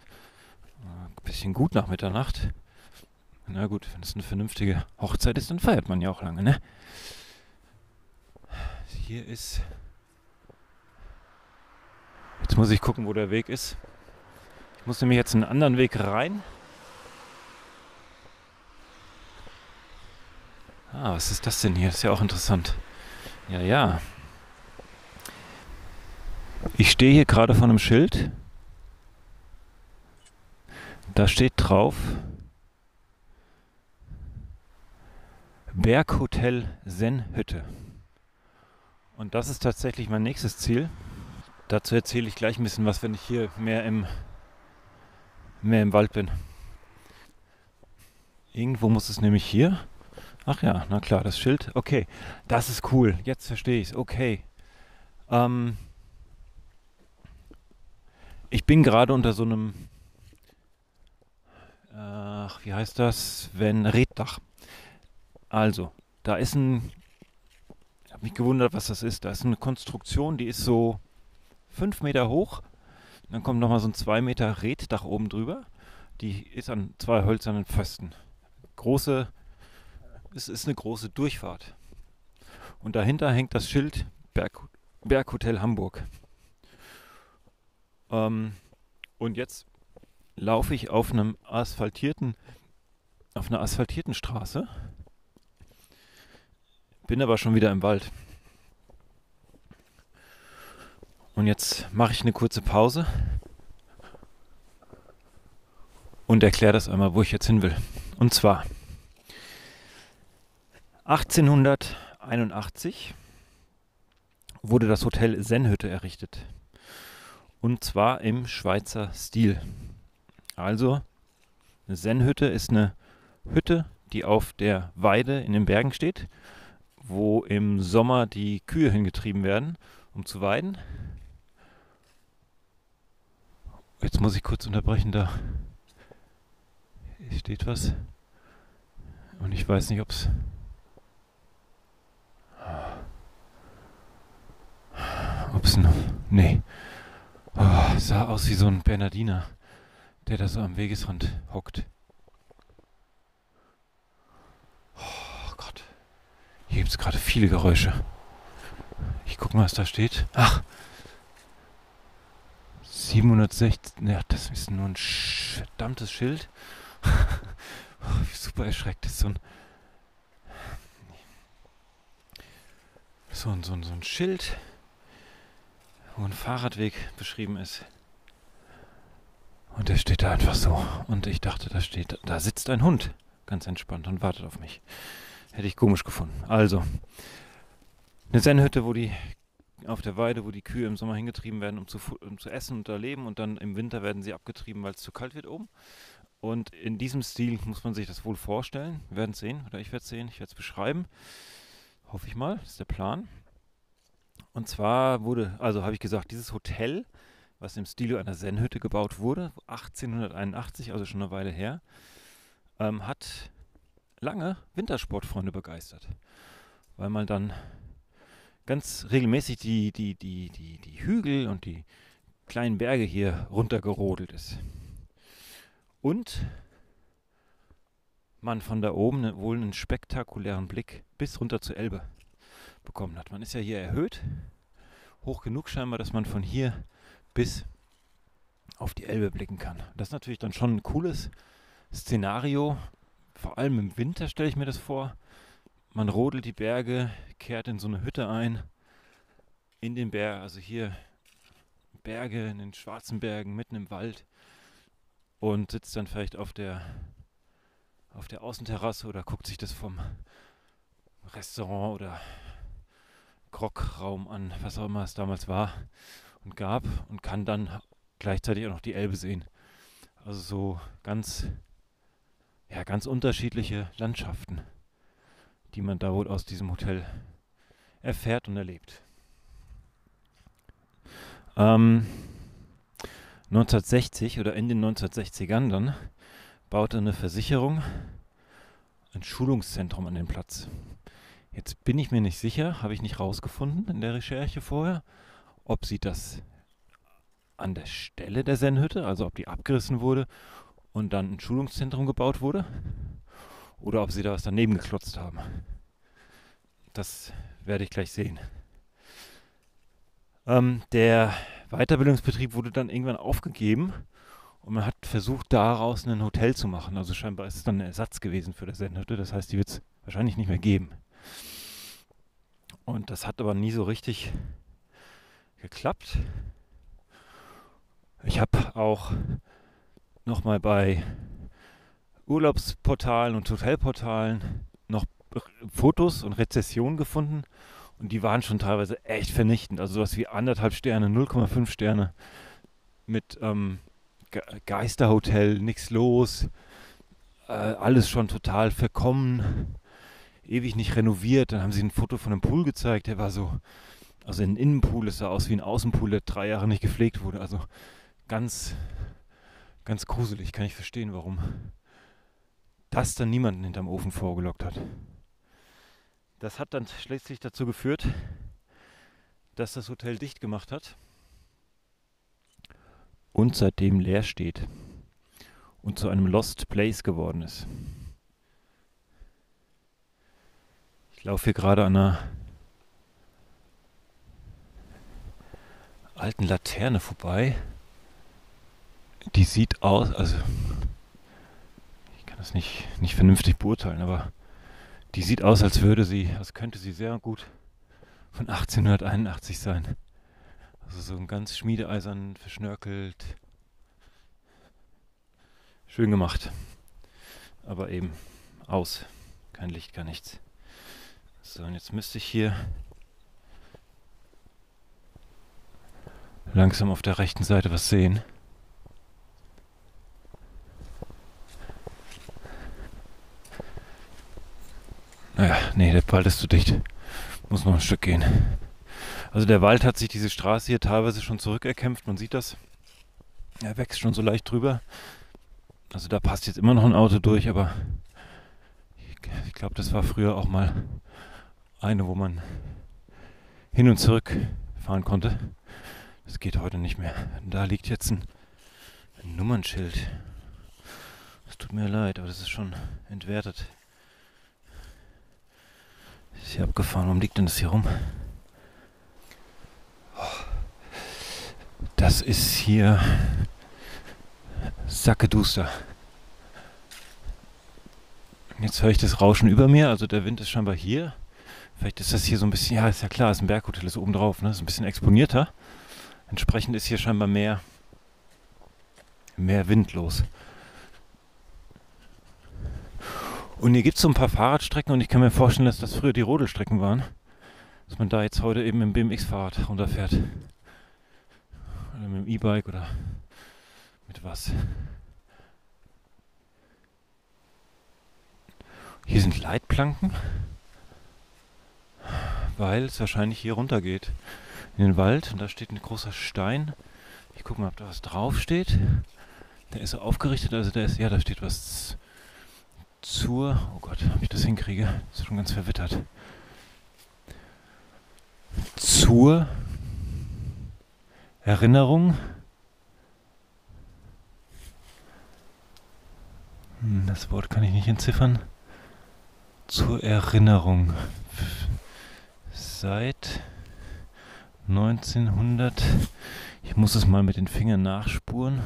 ein bisschen gut nach Mitternacht. Na gut, wenn es eine vernünftige Hochzeit ist, dann feiert man ja auch lange, ne? Hier ist. Jetzt muss ich gucken, wo der Weg ist. Ich muss nämlich jetzt einen anderen Weg rein. Ah, was ist das denn hier? Ist ja auch interessant. Ja, ja. Ich stehe hier gerade vor einem Schild. Da steht drauf Berghotel Zen-Hütte. Und das ist tatsächlich mein nächstes Ziel. Dazu erzähle ich gleich ein bisschen was, wenn ich hier mehr im mehr im Wald bin. Irgendwo muss es nämlich hier. Ach ja, na klar, das Schild. Okay, das ist cool. Jetzt verstehe ich es. Okay. Ähm, ich bin gerade unter so einem, ach, wie heißt das? Wenn Reddach. Also, da ist ein, ich habe mich gewundert, was das ist. Da ist eine Konstruktion, die ist so fünf Meter hoch dann kommt nochmal so ein 2 Meter Reddach oben drüber. Die ist an zwei hölzernen Pfosten. Große, es ist eine große Durchfahrt. Und dahinter hängt das Schild Berg, Berghotel Hamburg. Ähm, und jetzt laufe ich auf einem asphaltierten, auf einer asphaltierten Straße. Bin aber schon wieder im Wald. Und jetzt mache ich eine kurze Pause und erkläre das einmal, wo ich jetzt hin will. Und zwar 1881 wurde das Hotel Sennhütte errichtet. Und zwar im Schweizer Stil. Also, eine Sennhütte ist eine Hütte, die auf der Weide in den Bergen steht, wo im Sommer die Kühe hingetrieben werden, um zu weiden. Jetzt muss ich kurz unterbrechen, da steht was. Und ich weiß nicht, ob es. Ob es noch. Nee. Oh, sah aus wie so ein Bernardiner, der da so am Wegesrand hockt. Oh Gott. Hier gibt es gerade viele Geräusche. Ich guck mal, was da steht. Ach, 760, ja, das ist nur ein verdammtes Schild. oh, super erschreckt ist so ein, so ein, so ein, so ein Schild, wo ein Fahrradweg beschrieben ist. Und der steht da einfach so. Und ich dachte, da steht, da sitzt ein Hund, ganz entspannt und wartet auf mich. Hätte ich komisch gefunden. Also, eine Sennhütte, wo die auf der Weide, wo die Kühe im Sommer hingetrieben werden, um zu, um zu essen und da leben und dann im Winter werden sie abgetrieben, weil es zu kalt wird oben. Und in diesem Stil muss man sich das wohl vorstellen. Wir werden es sehen, oder ich werde es sehen, ich werde es beschreiben. Hoffe ich mal, das ist der Plan. Und zwar wurde, also habe ich gesagt, dieses Hotel, was im Stil einer Zen-Hütte gebaut wurde, 1881, also schon eine Weile her, ähm, hat lange Wintersportfreunde begeistert. Weil man dann ganz regelmäßig die, die, die, die, die Hügel und die kleinen Berge hier runtergerodelt ist. Und man von da oben ne, wohl einen spektakulären Blick bis runter zur Elbe bekommen hat. Man ist ja hier erhöht, hoch genug scheinbar, dass man von hier bis auf die Elbe blicken kann. Das ist natürlich dann schon ein cooles Szenario. Vor allem im Winter stelle ich mir das vor. Man rodelt die Berge, kehrt in so eine Hütte ein, in den Berg, also hier Berge, in den schwarzen Bergen, mitten im Wald und sitzt dann vielleicht auf der auf der Außenterrasse oder guckt sich das vom Restaurant oder Grockraum an, was auch immer es damals war und gab und kann dann gleichzeitig auch noch die Elbe sehen. Also so ganz ja, ganz unterschiedliche Landschaften die man da wohl aus diesem Hotel erfährt und erlebt. Ähm, 1960 oder in den 1960ern dann baute eine Versicherung ein Schulungszentrum an den Platz. Jetzt bin ich mir nicht sicher, habe ich nicht rausgefunden in der Recherche vorher, ob sie das an der Stelle der Sennhütte, also ob die abgerissen wurde und dann ein Schulungszentrum gebaut wurde oder ob sie da was daneben geklotzt haben. Das werde ich gleich sehen. Ähm, der Weiterbildungsbetrieb wurde dann irgendwann aufgegeben und man hat versucht, daraus ein Hotel zu machen. Also scheinbar ist es dann ein Ersatz gewesen für das Sendhütte. Das heißt, die wird es wahrscheinlich nicht mehr geben. Und das hat aber nie so richtig geklappt. Ich habe auch nochmal bei Urlaubsportalen und Hotelportalen noch Fotos und Rezessionen gefunden und die waren schon teilweise echt vernichtend. Also sowas wie anderthalb Sterne, 0,5 Sterne mit ähm, Ge Geisterhotel, nichts los, äh, alles schon total verkommen, ewig nicht renoviert. Dann haben sie ein Foto von einem Pool gezeigt, der war so, also ein Innenpool, es sah aus wie ein Außenpool, der drei Jahre nicht gepflegt wurde. Also ganz, ganz gruselig, kann ich verstehen, warum das dann niemanden hinterm Ofen vorgelockt hat. Das hat dann schließlich dazu geführt, dass das Hotel dicht gemacht hat und seitdem leer steht und zu einem Lost Place geworden ist. Ich laufe hier gerade an einer alten Laterne vorbei. Die sieht aus, also das nicht, nicht vernünftig beurteilen, aber die sieht aus, als würde sie, als könnte sie sehr gut von 1881 sein. Also so ein ganz schmiedeeisern, verschnörkelt. Schön gemacht. Aber eben aus. Kein Licht, gar nichts. So, und jetzt müsste ich hier langsam auf der rechten Seite was sehen. Naja, nee, der Wald ist zu dicht. Muss noch ein Stück gehen. Also der Wald hat sich diese Straße hier teilweise schon zurückerkämpft. Man sieht das. Er wächst schon so leicht drüber. Also da passt jetzt immer noch ein Auto durch, aber ich, glaube, das war früher auch mal eine, wo man hin und zurück fahren konnte. Das geht heute nicht mehr. Da liegt jetzt ein Nummernschild. Es tut mir leid, aber das ist schon entwertet. Ist hier abgefahren. Warum liegt denn das hier rum? Das ist hier Sackeduster. Jetzt höre ich das Rauschen über mir, also der Wind ist scheinbar hier. Vielleicht ist das hier so ein bisschen, ja, ist ja klar, ist ein Berghotel, ist oben drauf, ne? Ist ein bisschen exponierter. Entsprechend ist hier scheinbar mehr, mehr Wind los. Und hier gibt es so ein paar Fahrradstrecken und ich kann mir vorstellen, dass das früher die Rodelstrecken waren. Dass man da jetzt heute eben im BMX-Fahrrad runterfährt. Oder mit dem E-Bike oder mit was. Hier sind Leitplanken, weil es wahrscheinlich hier runter geht in den Wald und da steht ein großer Stein. Ich gucke mal, ob da was draufsteht. Der ist so aufgerichtet, also der ist, ja, da steht was zur, oh Gott, ob ich das hinkriege, ist schon ganz verwittert. Zur Erinnerung. Hm, das Wort kann ich nicht entziffern. Zur Erinnerung. Seit 1900, ich muss es mal mit den Fingern nachspuren,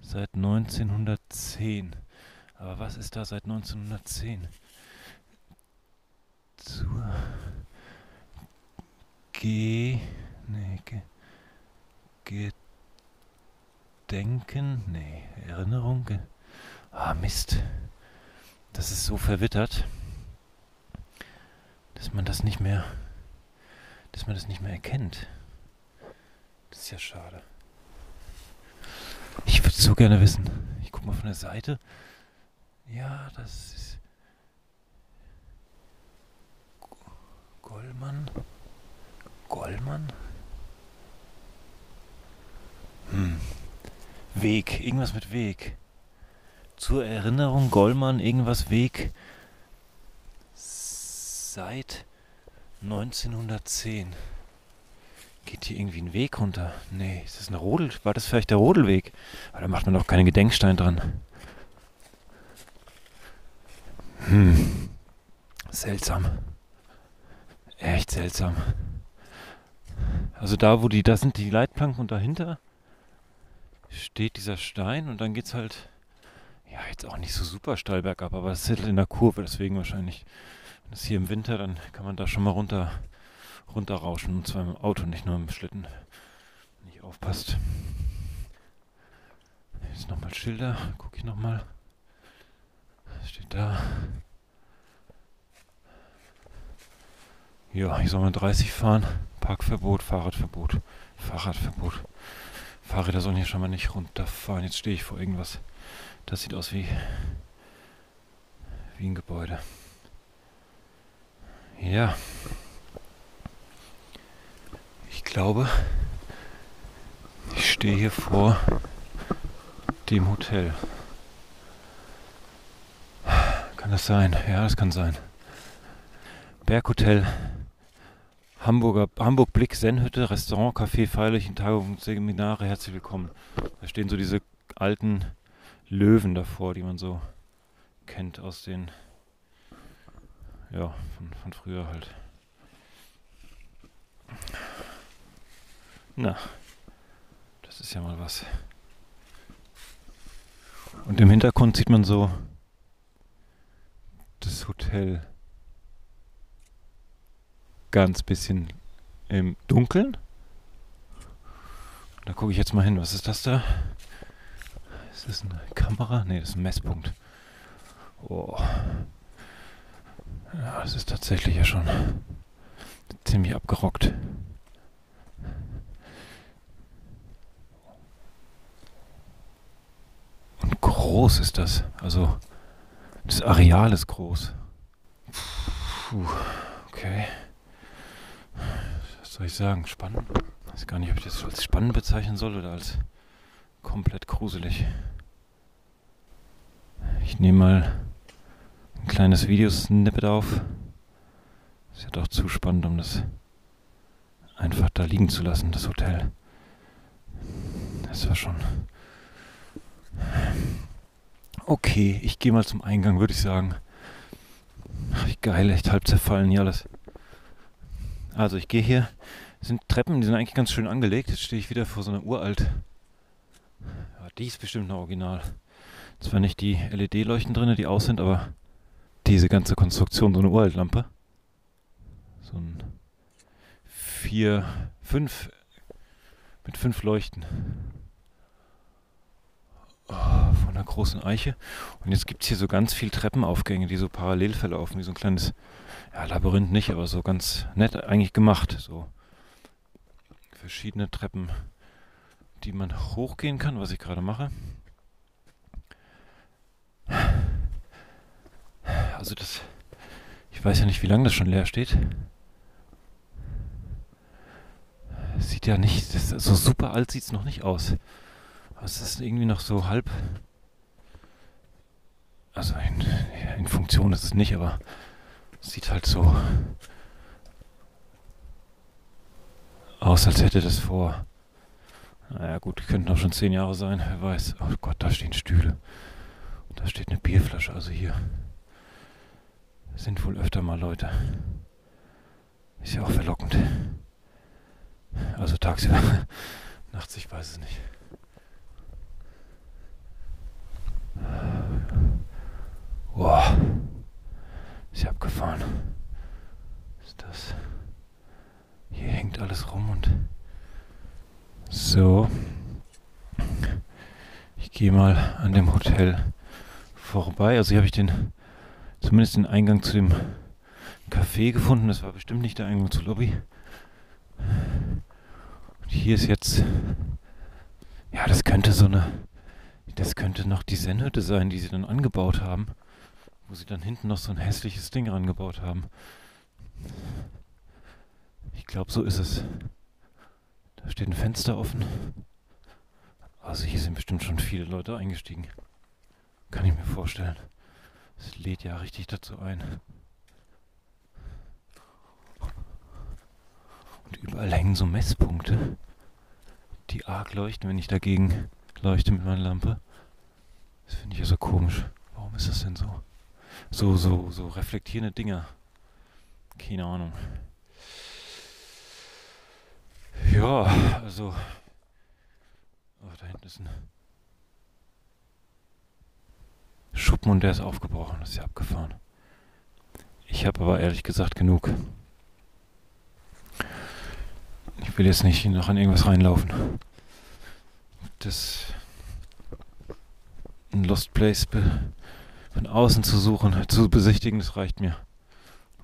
seit 1910. Aber was ist da seit 1910? Zur G. Nee, Ge, Gedenken? Nee, Erinnerung? Ah, Mist. Das ist so verwittert, dass man das nicht mehr. dass man das nicht mehr erkennt. Das ist ja schade. Ich würde so gerne wissen. Ich gucke mal von der Seite. Ja, das ist. Gollmann? Gollmann? Hm. Weg, irgendwas mit Weg. Zur Erinnerung, Gollmann, irgendwas Weg. Seit 1910. Geht hier irgendwie ein Weg runter? Nee, ist das eine Rodel? War das vielleicht der Rodelweg? Aber da macht man doch keinen Gedenkstein dran. Hm. Seltsam. Echt seltsam. Also da, wo die, da sind die Leitplanken und dahinter steht dieser Stein und dann geht's halt, ja, jetzt auch nicht so super steil bergab, aber es ist halt in der Kurve, deswegen wahrscheinlich. Wenn es hier im Winter, dann kann man da schon mal runter, runterrauschen und zwar im Auto, nicht nur im Schlitten. Nicht aufpasst. Jetzt nochmal Schilder, gucke ich nochmal. Steht da. Ja, hier soll man 30 fahren. Parkverbot, Fahrradverbot, Fahrradverbot. Fahrräder sollen hier schon mal nicht runterfahren. Jetzt stehe ich vor irgendwas. Das sieht aus wie, wie ein Gebäude. Ja. Ich glaube, ich stehe hier vor dem Hotel. Kann das sein? Ja, das kann sein. Berghotel Hamburger, Hamburg Blick, Sennhütte, Restaurant, Café, feierlichen Tagungen, Seminare, herzlich willkommen. Da stehen so diese alten Löwen davor, die man so kennt aus den, ja, von, von früher halt. Na, das ist ja mal was. Und im Hintergrund sieht man so das Hotel ganz bisschen im Dunkeln. Da gucke ich jetzt mal hin. Was ist das da? Ist das eine Kamera? Ne, das ist ein Messpunkt. Oh. Ja, das ist tatsächlich ja schon ziemlich abgerockt. Und groß ist das. Also das Areal ist groß. Puh, okay. Was soll ich sagen? Spannend? Ich weiß gar nicht, ob ich das als spannend bezeichnen soll oder als komplett gruselig. Ich nehme mal ein kleines Videosnippet auf. Ist ja doch zu spannend, um das einfach da liegen zu lassen, das Hotel. Das war schon. Okay, ich gehe mal zum Eingang, würde ich sagen. Ach, wie geil, echt halb zerfallen hier alles. Also ich gehe hier, das sind Treppen, die sind eigentlich ganz schön angelegt. Jetzt stehe ich wieder vor so einer uralt. Ja, die ist bestimmt noch original. Zwar nicht die LED-Leuchten drin, die aus sind, aber diese ganze Konstruktion, so eine Uraltlampe. So ein vier, fünf mit fünf Leuchten. Oh, von einer großen Eiche. Und jetzt gibt es hier so ganz viele Treppenaufgänge, die so parallel verlaufen, wie so ein kleines, ja, Labyrinth nicht, aber so ganz nett eigentlich gemacht. So verschiedene Treppen, die man hochgehen kann, was ich gerade mache. Also das, ich weiß ja nicht, wie lange das schon leer steht. Sieht ja nicht, so super alt sieht es noch nicht aus. Es ist irgendwie noch so halb. Also in, in Funktion ist es nicht, aber es sieht halt so aus, als hätte das vor. Naja gut, könnten auch schon zehn Jahre sein, wer weiß. Oh Gott, da stehen Stühle. Und da steht eine Bierflasche, also hier sind wohl öfter mal Leute. Ist ja auch verlockend. Also tagsüber, nachts, ich weiß es nicht. Boah, ist ja abgefahren. ist das? Hier hängt alles rum und so. Ich gehe mal an dem Hotel vorbei. Also hier habe ich den zumindest den Eingang zu dem Café gefunden. Das war bestimmt nicht der Eingang zur Lobby. Und hier ist jetzt, ja, das könnte so eine, das könnte noch die Sennhütte sein, die sie dann angebaut haben, wo sie dann hinten noch so ein hässliches Ding rangebaut haben. Ich glaube, so ist es. Da steht ein Fenster offen. Also hier sind bestimmt schon viele Leute eingestiegen. Kann ich mir vorstellen. Es lädt ja richtig dazu ein. Und überall hängen so Messpunkte, die arg leuchten, wenn ich dagegen leuchte mit meiner Lampe. Das finde ich ja so komisch. Warum ist das denn so? So, so, so reflektierende Dinger. Keine Ahnung. Ja, also. Oh, da hinten ist ein Schuppen und der ist aufgebrochen. Das ist ja abgefahren. Ich habe aber ehrlich gesagt genug. Ich will jetzt nicht noch an irgendwas reinlaufen. Das ein Lost Place von außen zu suchen, zu besichtigen, das reicht mir.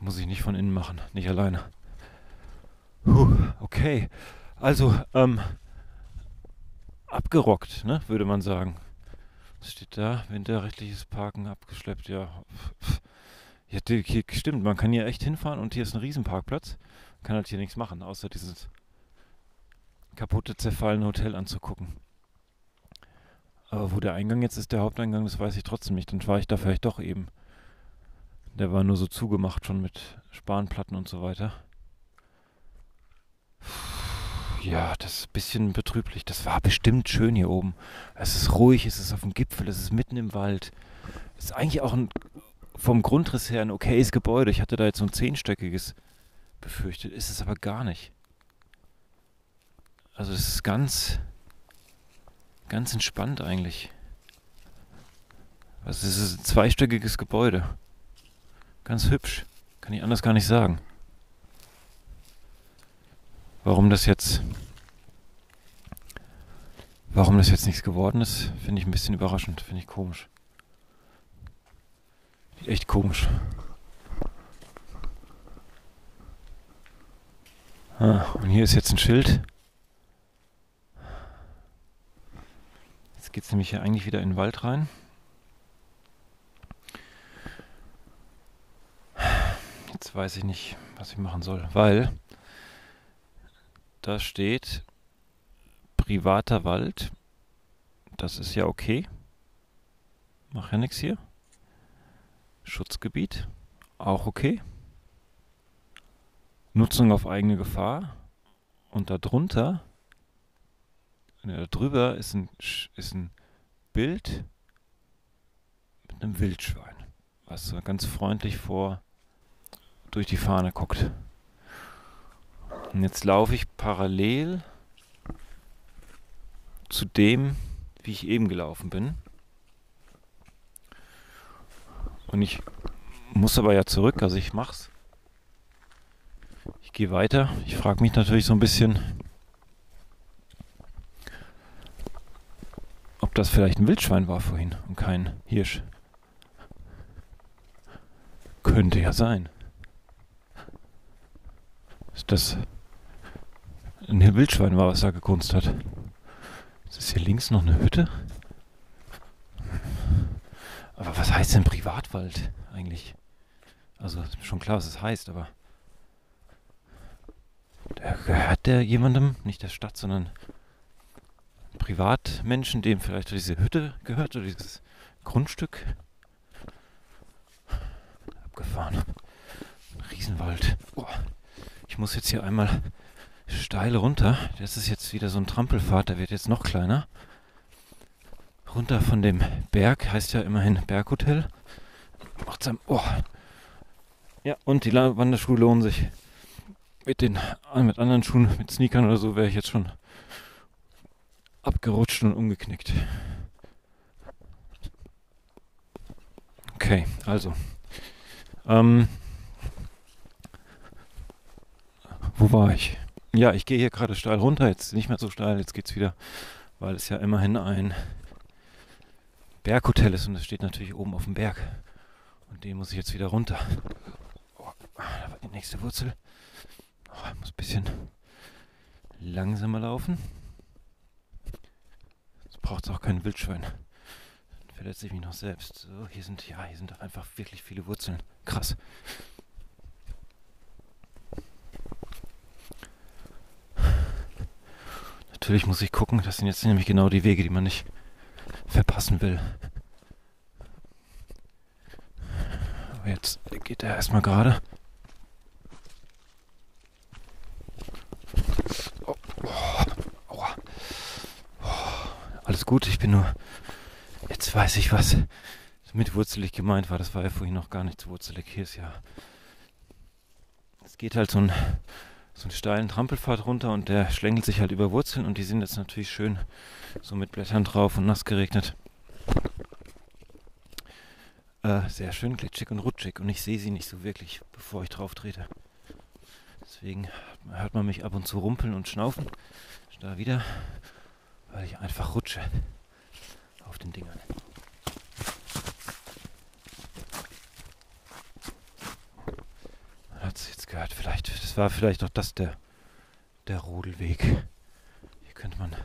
Muss ich nicht von innen machen, nicht alleine. Puh, okay. Also, ähm, abgerockt, ne, würde man sagen. Was steht da? Winterrechtliches Parken abgeschleppt, ja. Ja, hier, stimmt, man kann hier echt hinfahren und hier ist ein Riesenparkplatz. Man kann halt hier nichts machen, außer dieses kaputte, zerfallene Hotel anzugucken. Aber wo der Eingang jetzt ist, der Haupteingang, das weiß ich trotzdem nicht. Dann fahre ich da vielleicht doch eben. Der war nur so zugemacht schon mit Spanplatten und so weiter. Ja, das ist ein bisschen betrüblich. Das war bestimmt schön hier oben. Es ist ruhig, es ist auf dem Gipfel, es ist mitten im Wald. Es ist eigentlich auch ein, vom Grundriss her ein okayes Gebäude. Ich hatte da jetzt so ein zehnstöckiges befürchtet. Ist es aber gar nicht. Also es ist ganz, ganz entspannt eigentlich. Es ist ein zweistöckiges Gebäude. Ganz hübsch. Kann ich anders gar nicht sagen. Warum das jetzt Warum das jetzt nichts geworden ist, finde ich ein bisschen überraschend, finde ich komisch. Echt komisch. Ah, und hier ist jetzt ein Schild. Geht es nämlich hier eigentlich wieder in den Wald rein. Jetzt weiß ich nicht, was ich machen soll, weil da steht privater Wald. Das ist ja okay. Mach ja nichts hier. Schutzgebiet. Auch okay. Nutzung auf eigene Gefahr. Und darunter, da drüber ist ein, ist ein Bild mit einem Wildschwein, was ganz freundlich vor durch die Fahne guckt. Und jetzt laufe ich parallel zu dem, wie ich eben gelaufen bin. Und ich muss aber ja zurück, also ich mach's. Ich gehe weiter. Ich frage mich natürlich so ein bisschen, ob das vielleicht ein Wildschwein war vorhin und kein Hirsch. Könnte ja sein. Dass das ein Wildschwein war, was da gekunst hat. Ist hier links noch eine Hütte? Aber was heißt denn Privatwald eigentlich? Also ist schon klar, was es heißt, aber der gehört der jemandem, nicht der Stadt, sondern Privatmenschen, dem vielleicht diese Hütte gehört oder dieses Grundstück. Abgefahren. Riesenwald. Boah. Ich muss jetzt hier einmal steil runter. Das ist jetzt wieder so ein Trampelpfad, der wird jetzt noch kleiner. Runter von dem Berg, heißt ja immerhin Berghotel. Macht's am. Oh. Ja, und die Wanderschuhe lohnen sich. Mit den mit anderen Schuhen, mit Sneakern oder so, wäre ich jetzt schon abgerutscht und umgeknickt. Okay, also. Ähm, wo war ich? Ja, ich gehe hier gerade steil runter, jetzt nicht mehr so steil, jetzt geht es wieder, weil es ja immerhin ein Berghotel ist und es steht natürlich oben auf dem Berg. Und den muss ich jetzt wieder runter. Oh, da war die nächste Wurzel. Oh, ich muss ein bisschen langsamer laufen. Braucht es auch kein Wildschwein. Dann verletze ich mich noch selbst. So, hier sind, ja, hier sind einfach wirklich viele Wurzeln. Krass. Natürlich muss ich gucken, das sind jetzt nämlich genau die Wege, die man nicht verpassen will. Aber jetzt geht er erstmal gerade. Oh, oh, alles gut, ich bin nur. Jetzt weiß ich, was mit wurzelig gemeint war. Das war ja vorhin noch gar nicht so wurzelig. Hier ist ja. Es geht halt so ein so einen steilen Trampelpfad runter und der schlängelt sich halt über Wurzeln und die sind jetzt natürlich schön so mit Blättern drauf und nass geregnet. Äh, sehr schön glitschig und rutschig und ich sehe sie nicht so wirklich, bevor ich drauf trete. Deswegen hört man mich ab und zu rumpeln und schnaufen. Da wieder, weil ich einfach rutsche auf den Dingern. hat es jetzt gehört. Vielleicht, das war vielleicht auch das der, der Rodelweg. Hier könnte man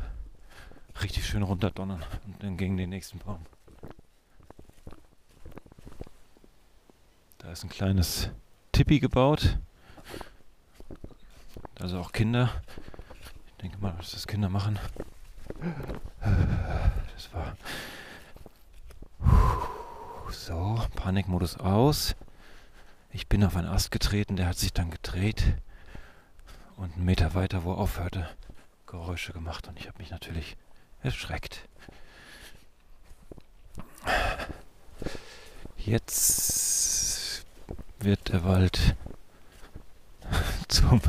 richtig schön runterdonnern und dann gegen den nächsten Baum. Da ist ein kleines Tippi gebaut. Also auch Kinder. Ich denke mal, dass das Kinder machen. Das war. So, Panikmodus aus. Ich bin auf einen Ast getreten, der hat sich dann gedreht und einen Meter weiter, wo er aufhörte, Geräusche gemacht und ich habe mich natürlich erschreckt. Jetzt wird der Wald zum,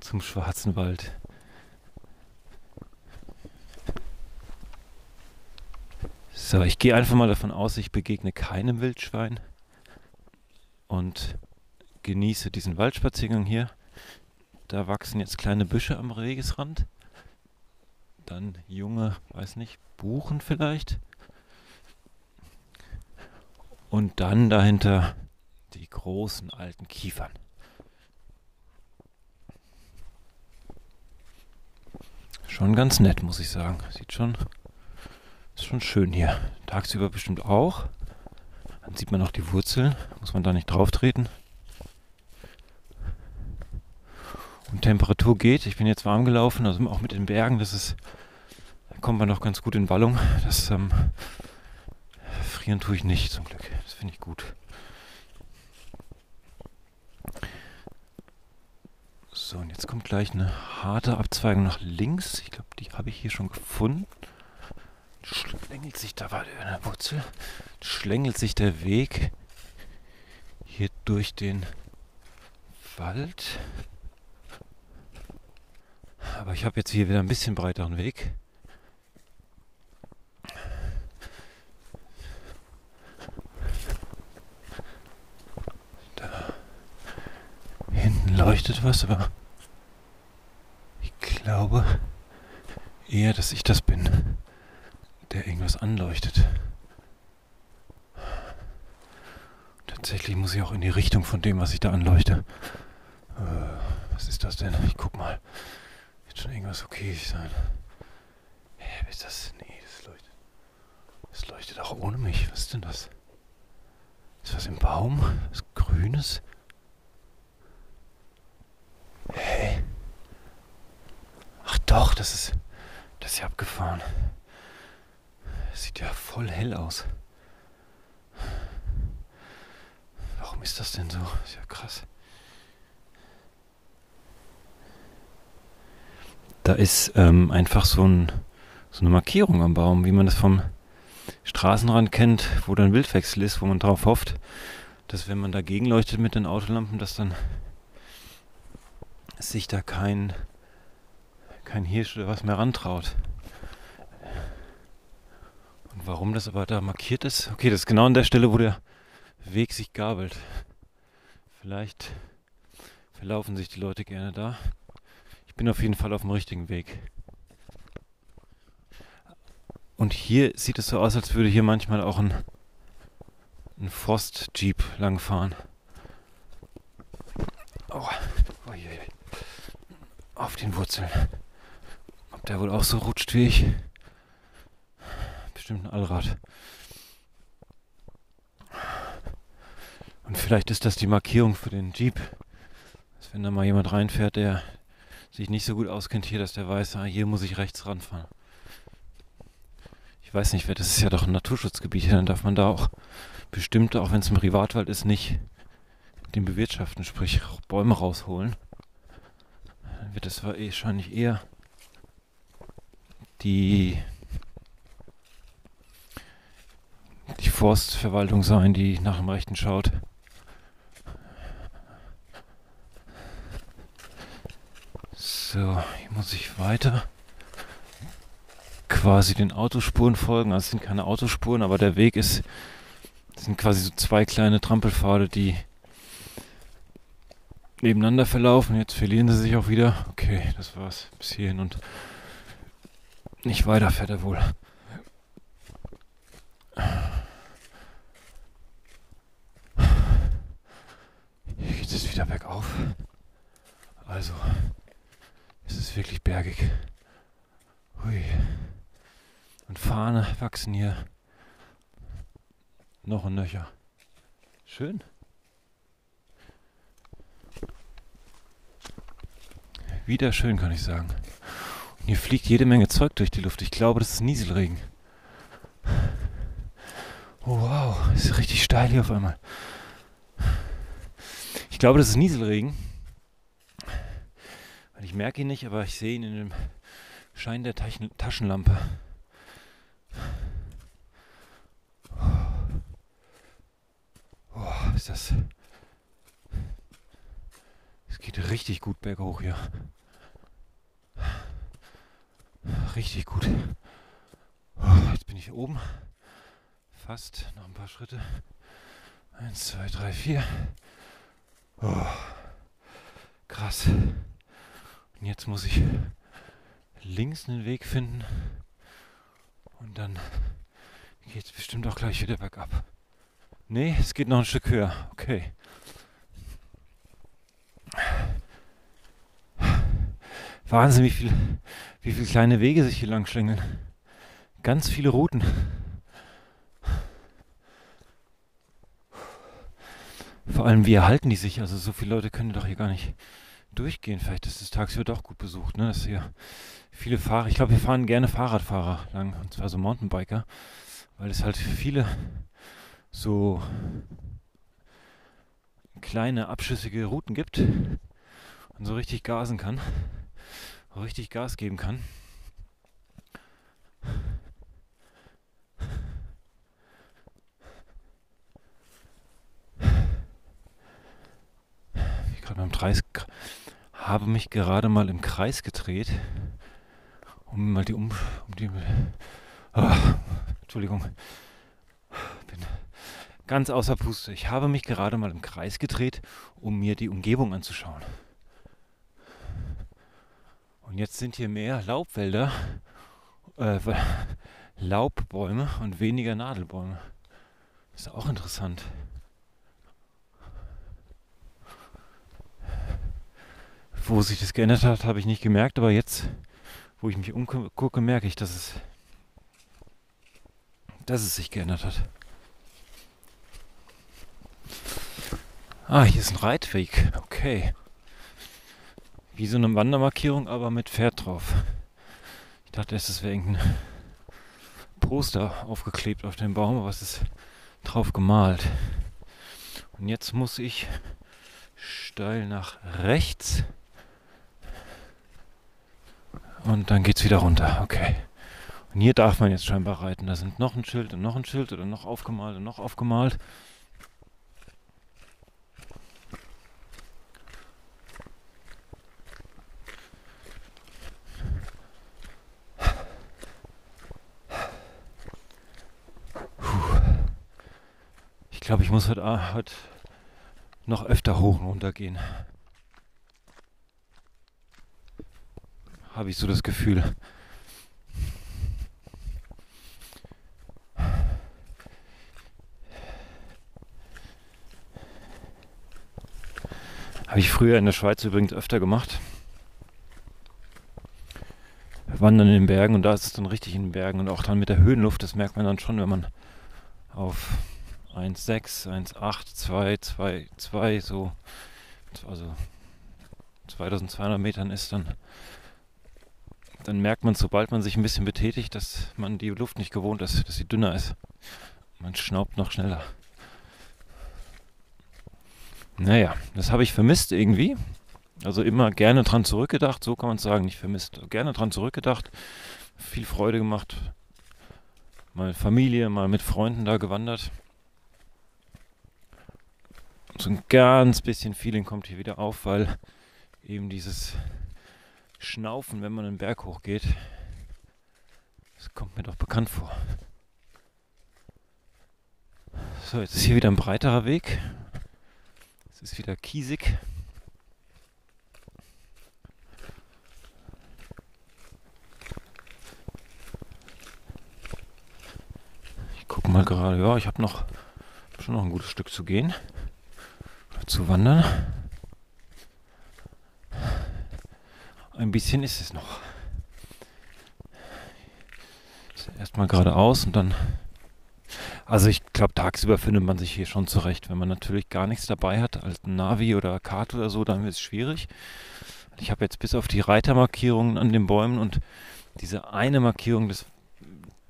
zum schwarzen Wald. So, ich gehe einfach mal davon aus, ich begegne keinem Wildschwein und genieße diesen Waldspaziergang hier. Da wachsen jetzt kleine Büsche am Wegesrand. Dann junge, weiß nicht, Buchen vielleicht. Und dann dahinter die großen alten Kiefern. Schon ganz nett, muss ich sagen. Sieht schon, ist schon schön hier. Tagsüber bestimmt auch. Dann sieht man auch die Wurzeln. Muss man da nicht drauf treten. Und Temperatur geht. Ich bin jetzt warm gelaufen, also auch mit den Bergen. Das ist, da kommt man noch ganz gut in Wallung. Das ähm, frieren tue ich nicht zum Glück. Das finde ich gut. So, und jetzt kommt gleich eine harte Abzweigung nach links. Ich glaube, die habe ich hier schon gefunden. Schlängelt sich, da war eine Wurzel. Schlängelt sich der Weg hier durch den Wald. Aber ich habe jetzt hier wieder ein bisschen breiteren Weg. Da hinten leuchtet was, aber ich glaube eher, dass ich das bin, der irgendwas anleuchtet. Tatsächlich muss ich auch in die Richtung von dem, was ich da anleuchte. Äh, was ist das denn? Ich guck mal. Wird schon irgendwas okay sein. Hä, ist das? Nee, das leuchtet. Das leuchtet auch ohne mich. Was ist denn das? Ist was im Baum? Was Grünes? Hä? Ach doch, das ist. Das ist ja abgefahren. Das sieht ja voll hell aus. Warum ist das denn so? Ist ja krass. Da ist ähm, einfach so, ein, so eine Markierung am Baum, wie man das vom Straßenrand kennt, wo dann Wildwechsel ist, wo man darauf hofft, dass wenn man dagegen leuchtet mit den Autolampen, dass dann sich da kein, kein Hirsch oder was mehr rantraut. Warum das aber da markiert ist? Okay, das ist genau an der Stelle, wo der Weg sich gabelt. Vielleicht verlaufen sich die Leute gerne da. Ich bin auf jeden Fall auf dem richtigen Weg. Und hier sieht es so aus, als würde hier manchmal auch ein, ein Forst-Jeep langfahren. Oh, oh je, je. Auf den Wurzeln. Ob der wohl auch so rutscht wie ich? Bestimmt ein Allrad. Und vielleicht ist das die Markierung für den Jeep. Dass wenn da mal jemand reinfährt, der sich nicht so gut auskennt hier, dass der weiß, ah, hier muss ich rechts ranfahren. Ich weiß nicht, das ist ja doch ein Naturschutzgebiet, dann darf man da auch bestimmt, auch wenn es im Privatwald ist, nicht den bewirtschaften, sprich Bäume rausholen. Dann wird das wahrscheinlich eher die, die Forstverwaltung sein, die nach dem Rechten schaut. So, hier muss ich weiter quasi den Autospuren folgen. Also es sind keine Autospuren, aber der Weg ist, sind quasi so zwei kleine Trampelpfade, die nebeneinander verlaufen. Jetzt verlieren sie sich auch wieder. Okay, das war's bis hierhin und nicht weiter fährt er wohl. Hier geht es wieder bergauf. Also, es ist wirklich bergig. Hui. Und Fahne wachsen hier noch und nöcher. Schön. Wieder schön, kann ich sagen. Und hier fliegt jede Menge Zeug durch die Luft. Ich glaube, das ist Nieselregen. Oh, wow, ist richtig steil hier auf einmal. Ich glaube, das ist Nieselregen. Ich merke ihn nicht, aber ich sehe ihn in dem Schein der Taschenlampe. Oh, ist das. Es geht richtig gut berghoch hier. Richtig gut. Oh, jetzt bin ich oben. Fast noch ein paar Schritte. Eins, zwei, drei, vier. Oh, krass. Und jetzt muss ich links einen Weg finden. Und dann geht es bestimmt auch gleich wieder bergab. Nee, es geht noch ein Stück höher. Okay. Wahnsinn, wie viel, wie viele kleine Wege sich hier lang schlängeln. Ganz viele Routen. Vor allem, wie erhalten die sich? Also so viele Leute können doch hier gar nicht durchgehen. Vielleicht ist das tagsüber doch gut besucht, ne? Dass hier viele Fahrer, ich glaube, wir fahren gerne Fahrradfahrer lang, und zwar so Mountainbiker, weil es halt viele so kleine abschüssige Routen gibt und so richtig gasen kann, richtig Gas geben kann. Gerade beim Kreis habe mich gerade mal im Kreis gedreht, um mal die um, um die oh, Entschuldigung, bin ganz außer Puste. Ich habe mich gerade mal im Kreis gedreht, um mir die Umgebung anzuschauen. Und jetzt sind hier mehr Laubwälder, äh, Laubbäume und weniger Nadelbäume. Ist auch interessant. Wo sich das geändert hat, habe ich nicht gemerkt, aber jetzt, wo ich mich umgucke, merke ich, dass es, dass es sich geändert hat. Ah, hier ist ein Reitweg. Okay. Wie so eine Wandermarkierung, aber mit Pferd drauf. Ich dachte erst, es wäre irgendein Poster aufgeklebt auf dem Baum, aber es ist drauf gemalt. Und jetzt muss ich steil nach rechts. Und dann geht's wieder runter. Okay. Und hier darf man jetzt scheinbar reiten. Da sind noch ein Schild und noch ein Schild oder noch aufgemalt und noch aufgemalt. Ich glaube, ich muss heute, heute noch öfter hoch und runter gehen. Habe ich so das Gefühl. Habe ich früher in der Schweiz übrigens öfter gemacht. Wandern in den Bergen und da ist es dann richtig in den Bergen und auch dann mit der Höhenluft, das merkt man dann schon, wenn man auf 1,6, 1,8, 2, 2, 2, so, also 2200 Metern ist, dann dann merkt man, sobald man sich ein bisschen betätigt, dass man die Luft nicht gewohnt ist, dass sie dünner ist. Man schnaubt noch schneller. Naja, das habe ich vermisst irgendwie. Also immer gerne dran zurückgedacht, so kann man es sagen, nicht vermisst. Gerne dran zurückgedacht, viel Freude gemacht. Mal Familie, mal mit Freunden da gewandert. So ein ganz bisschen Feeling kommt hier wieder auf, weil eben dieses Schnaufen, wenn man einen Berg hochgeht. Das kommt mir doch bekannt vor. So, jetzt ist hier wieder ein breiterer Weg. Es ist wieder kiesig. Ich gucke mal gerade, ja, ich habe noch schon noch ein gutes Stück zu gehen. Zu wandern. Ein bisschen ist es noch. Erstmal geradeaus und dann. Also ich glaube, tagsüber findet man sich hier schon zurecht. Wenn man natürlich gar nichts dabei hat, als Navi oder Karte oder so, dann wird es schwierig. Ich habe jetzt bis auf die Reitermarkierungen an den Bäumen und diese eine Markierung, dass,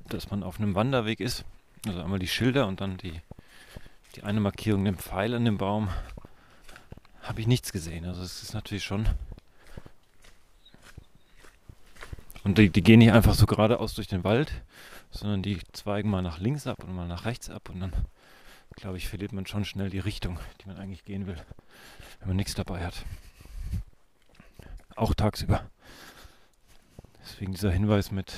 dass man auf einem Wanderweg ist, also einmal die Schilder und dann die, die eine Markierung, den Pfeil an dem Baum, habe ich nichts gesehen. Also es ist natürlich schon Und die, die gehen nicht einfach so geradeaus durch den Wald, sondern die zweigen mal nach links ab und mal nach rechts ab und dann, glaube ich, verliert man schon schnell die Richtung, die man eigentlich gehen will, wenn man nichts dabei hat. Auch tagsüber. Deswegen dieser Hinweis mit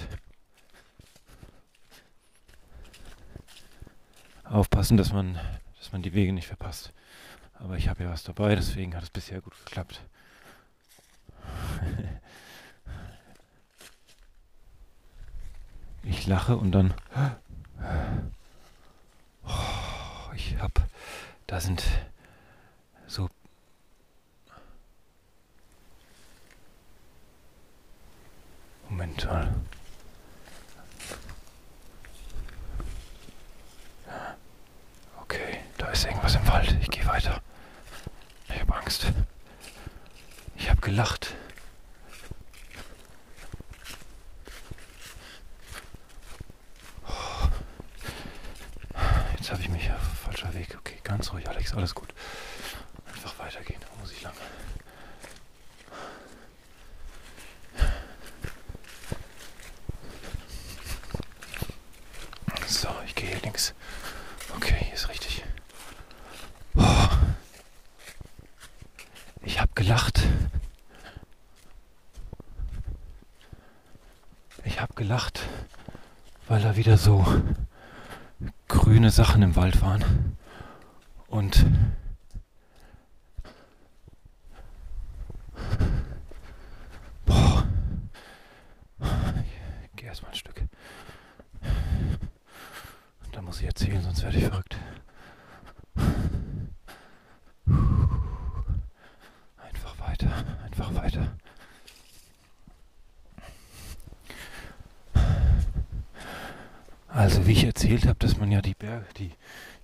aufpassen, dass man, dass man die Wege nicht verpasst. Aber ich habe ja was dabei, deswegen hat es bisher gut geklappt. Ich lache und dann. Oh, ich hab. Da sind so. Moment mal. Okay, da ist irgendwas im Wald. Ich gehe weiter. Ich habe Angst. Ich habe gelacht. Jetzt habe ich mich auf falscher Weg. Okay, ganz ruhig, Alex, alles gut. Einfach weitergehen, da muss ich lang. So, ich gehe hier links. Okay, hier ist richtig. Oh. Ich habe gelacht. Ich habe gelacht, weil er wieder so grüne Sachen im Wald waren. Und boah, ich gehe erstmal ein Stück. Und da muss ich erzählen, sonst werde ich verrückt. Einfach weiter, einfach weiter. Also wie ich erzählt habe, dass man ja die Berge, die,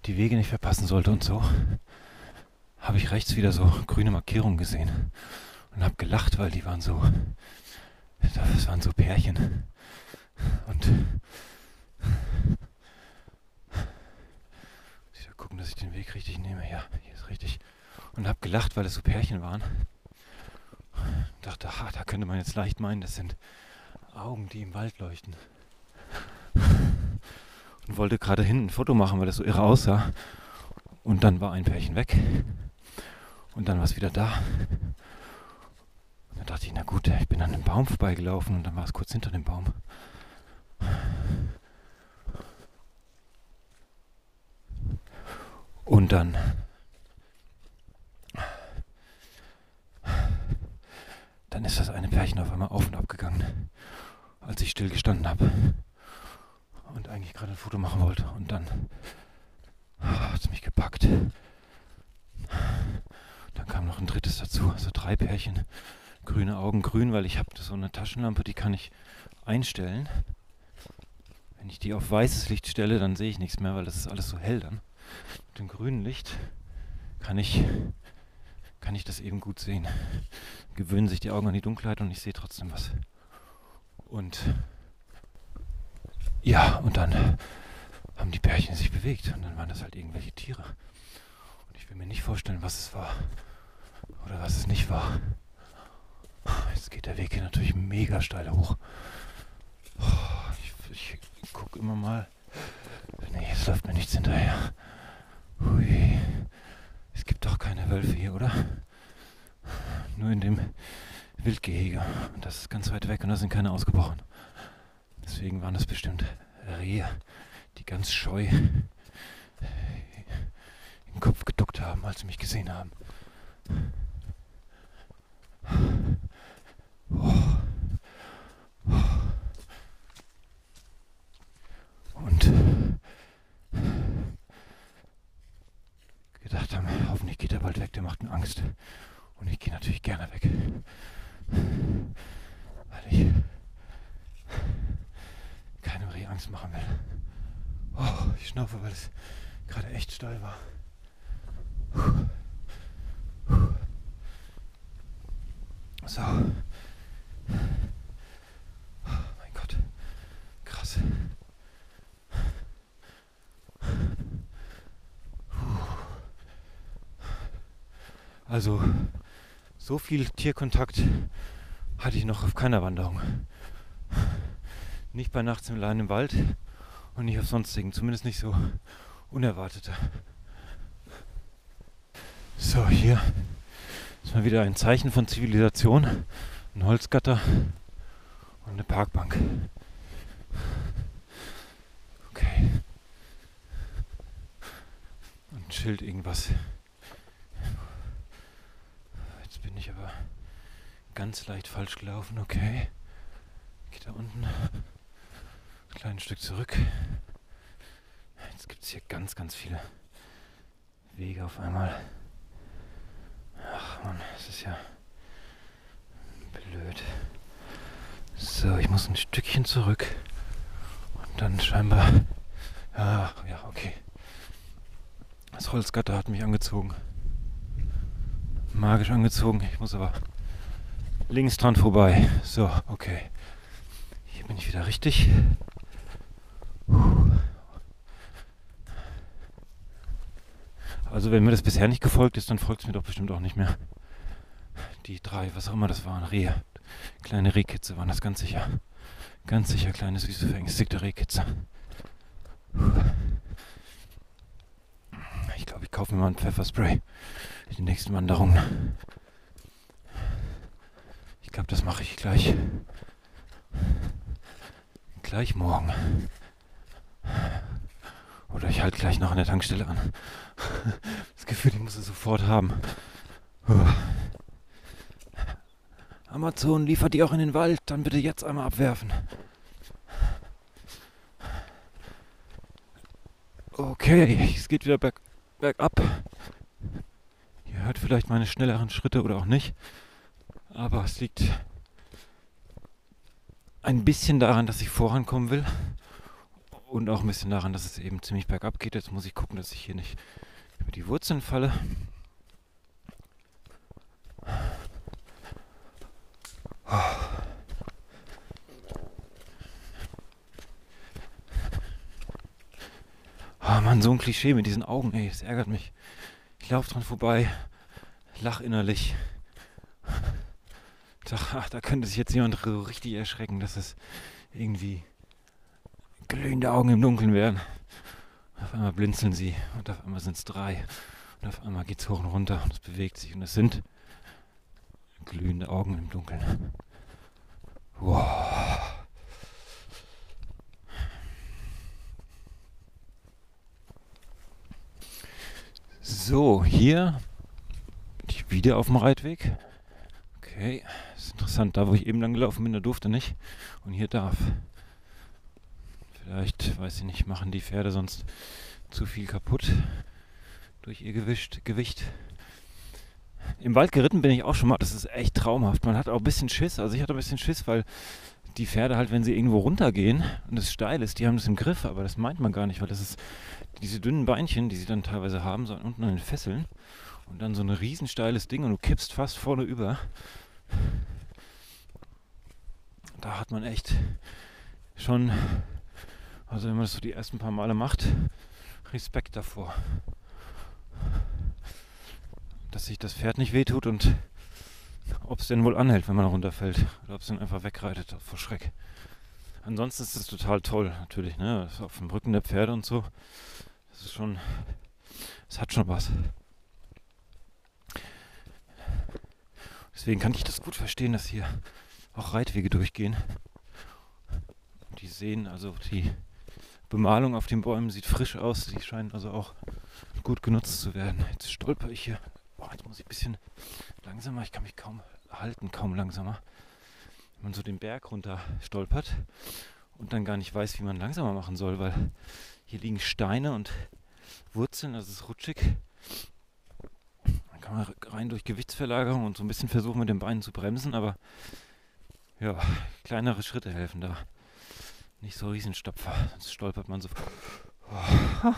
die Wege nicht verpassen sollte und so, habe ich rechts wieder so grüne Markierungen gesehen und habe gelacht, weil die waren so, das waren so Pärchen und ich soll gucken, dass ich den Weg richtig nehme. Ja, hier ist richtig. Und habe gelacht, weil es so Pärchen waren. Und dachte, ah, da könnte man jetzt leicht meinen, das sind Augen, die im Wald leuchten und wollte gerade hinten ein Foto machen, weil das so irre aussah. Und dann war ein Pärchen weg. Und dann war es wieder da. Und dann dachte ich, na gut, ich bin an einem Baum vorbeigelaufen und dann war es kurz hinter dem Baum. Und dann dann ist das eine Pärchen auf einmal auf und ab gegangen, als ich still gestanden habe und eigentlich gerade ein Foto machen wollte. Und dann hat es mich gepackt. Dann kam noch ein drittes dazu, also drei Pärchen. Grüne Augen, grün, weil ich habe so eine Taschenlampe, die kann ich einstellen. Wenn ich die auf weißes Licht stelle, dann sehe ich nichts mehr, weil das ist alles so hell dann. Mit dem grünen Licht kann ich, kann ich das eben gut sehen. Gewöhnen sich die Augen an die Dunkelheit und ich sehe trotzdem was. Und ja, und dann haben die Pärchen sich bewegt und dann waren das halt irgendwelche Tiere. Und ich will mir nicht vorstellen, was es war oder was es nicht war. Jetzt geht der Weg hier natürlich mega steil hoch. Ich, ich gucke immer mal. Nee, es läuft mir nichts hinterher. Hui. Es gibt doch keine Wölfe hier, oder? Nur in dem Wildgehege. Und das ist ganz weit weg und da sind keine ausgebrochen. Deswegen waren das bestimmt Rehe, die ganz scheu den Kopf geduckt haben, als sie mich gesehen haben. Und gedacht haben, hoffentlich geht er bald weg, der macht mir Angst. Und ich gehe natürlich gerne weg. Weil ich keinem Reh Angst machen will. Oh, ich schnaufe, weil es gerade echt steil war. So. Oh mein Gott. Krass. Also, so viel Tierkontakt hatte ich noch auf keiner Wanderung. Nicht bei Nachts im Leinen im Wald und nicht auf sonstigen, zumindest nicht so unerwarteter. So, hier ist mal wieder ein Zeichen von Zivilisation. Ein Holzgatter und eine Parkbank. Okay. Und ein Schild irgendwas. Jetzt bin ich aber ganz leicht falsch gelaufen, okay. Geht da unten ein kleines Stück zurück. Jetzt gibt es hier ganz, ganz viele Wege auf einmal. Ach man, es ist ja blöd. So, ich muss ein Stückchen zurück. Und dann scheinbar. Ja, ja, okay. Das Holzgatter hat mich angezogen. Magisch angezogen. Ich muss aber links dran vorbei. So, okay. Hier bin ich wieder richtig. Also wenn mir das bisher nicht gefolgt ist, dann folgt es mir doch bestimmt auch nicht mehr. Die drei, was auch immer das waren, Rehe. Kleine Rehkitze waren das ganz sicher. Ganz sicher kleine, süße, verängstigte Rehkitze. Ich glaube, ich kaufe mir mal ein Pfefferspray. Die nächsten Wanderungen. Ich glaube, das mache ich gleich. Gleich morgen. Oder ich halte gleich noch an der Tankstelle an. Das Gefühl, ich muss es sofort haben. Amazon liefert die auch in den Wald, dann bitte jetzt einmal abwerfen. Okay, es geht wieder berg, bergab. Ihr hört vielleicht meine schnelleren Schritte oder auch nicht. Aber es liegt ein bisschen daran, dass ich vorankommen will. Und auch ein bisschen daran, dass es eben ziemlich bergab geht. Jetzt muss ich gucken, dass ich hier nicht über die Wurzeln falle. Oh Mann, so ein Klischee mit diesen Augen, ey, das ärgert mich. Ich laufe dran vorbei, lach innerlich. Ach, da könnte sich jetzt jemand richtig erschrecken, dass es irgendwie glühende Augen im Dunkeln werden. Auf einmal blinzeln sie und auf einmal sind es drei. Und auf einmal geht es hoch und runter und es bewegt sich und es sind glühende Augen im Dunkeln. Wow. So, hier bin ich wieder auf dem Reitweg. Okay, ist interessant. Da, wo ich eben lang gelaufen bin, da durfte nicht. Und hier darf. Vielleicht, weiß ich nicht, machen die Pferde sonst zu viel kaputt durch ihr Gewicht. Gewicht. Im Wald geritten bin ich auch schon mal. Das ist echt traumhaft. Man hat auch ein bisschen Schiss. Also ich hatte ein bisschen Schiss, weil die Pferde halt, wenn sie irgendwo runtergehen und es steil ist, die haben das im Griff. Aber das meint man gar nicht, weil das ist diese dünnen Beinchen, die sie dann teilweise haben, so unten an den Fesseln. Und dann so ein riesensteiles Ding und du kippst fast vorne über. Da hat man echt schon, also wenn man das so die ersten paar Male macht, Respekt davor dass sich das Pferd nicht wehtut und ob es denn wohl anhält, wenn man runterfällt. Oder ob es dann einfach wegreitet vor Schreck. Ansonsten ist es total toll, natürlich, ne? Auf dem Rücken der Pferde und so. Das ist schon. Es hat schon was. Deswegen kann ich das gut verstehen, dass hier auch Reitwege durchgehen. Die sehen, also die Bemalung auf den Bäumen sieht frisch aus. Die scheinen also auch gut genutzt zu werden. Jetzt stolper ich hier Boah, jetzt muss ich ein bisschen langsamer. Ich kann mich kaum halten, kaum langsamer. Wenn man so den Berg runter stolpert und dann gar nicht weiß, wie man langsamer machen soll, weil hier liegen Steine und Wurzeln, das ist rutschig. Dann kann man rein durch Gewichtsverlagerung und so ein bisschen versuchen mit den Beinen zu bremsen, aber ja, kleinere Schritte helfen da. Nicht so Riesenstapfer, sonst stolpert man so. Oh.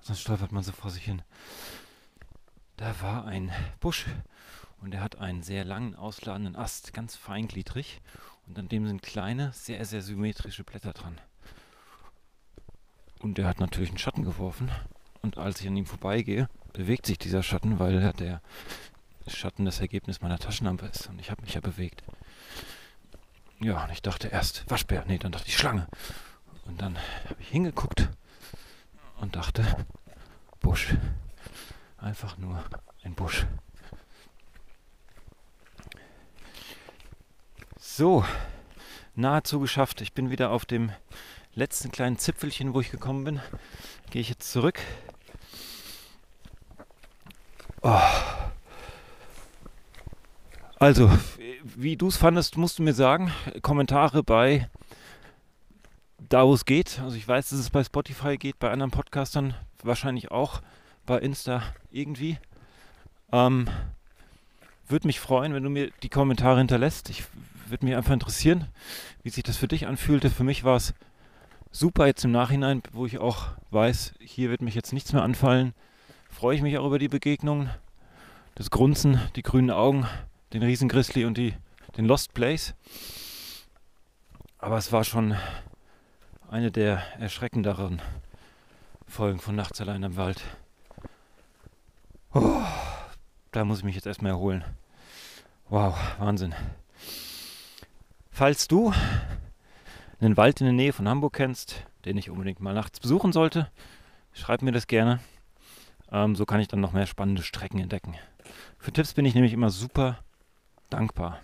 Sonst stolpert man so vor sich hin. Da war ein Busch und er hat einen sehr langen, ausladenden Ast, ganz feingliedrig. Und an dem sind kleine, sehr, sehr symmetrische Blätter dran. Und er hat natürlich einen Schatten geworfen. Und als ich an ihm vorbeigehe, bewegt sich dieser Schatten, weil der Schatten das Ergebnis meiner Taschenlampe ist. Und ich habe mich ja bewegt. Ja, und ich dachte erst Waschbär. Nee, dann dachte ich Schlange. Und dann habe ich hingeguckt und dachte, Busch. Einfach nur ein Busch. So, nahezu geschafft. Ich bin wieder auf dem letzten kleinen Zipfelchen, wo ich gekommen bin, gehe ich jetzt zurück. Oh. Also, wie du es fandest, musst du mir sagen. Kommentare bei da, wo es geht. Also ich weiß, dass es bei Spotify geht, bei anderen Podcastern wahrscheinlich auch, bei Insta irgendwie. Ähm, würde mich freuen, wenn du mir die Kommentare hinterlässt. Ich würde mich einfach interessieren, wie sich das für dich anfühlte. Für mich war es super jetzt im Nachhinein, wo ich auch weiß, hier wird mich jetzt nichts mehr anfallen. Freue ich mich auch über die Begegnung, das Grunzen, die grünen Augen, den Riesengrizzly und die, den Lost Place. Aber es war schon eine der erschreckenderen Folgen von Nachts allein im Wald. Oh, da muss ich mich jetzt erstmal erholen. Wow, Wahnsinn. Falls du einen Wald in der Nähe von Hamburg kennst, den ich unbedingt mal nachts besuchen sollte, schreib mir das gerne. Ähm, so kann ich dann noch mehr spannende Strecken entdecken. Für Tipps bin ich nämlich immer super dankbar.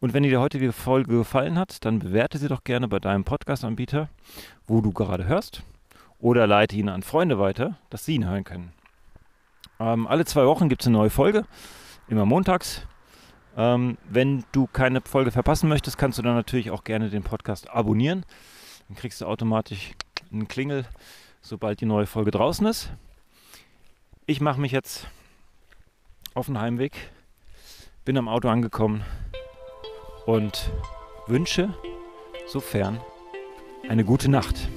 Und wenn dir die heutige Folge gefallen hat, dann bewerte sie doch gerne bei deinem Podcast-Anbieter, wo du gerade hörst, oder leite ihn an Freunde weiter, dass sie ihn hören können. Ähm, alle zwei Wochen gibt es eine neue Folge, immer montags. Ähm, wenn du keine Folge verpassen möchtest, kannst du dann natürlich auch gerne den Podcast abonnieren. Dann kriegst du automatisch einen Klingel, sobald die neue Folge draußen ist. Ich mache mich jetzt auf den Heimweg, bin am Auto angekommen und wünsche, sofern, eine gute Nacht.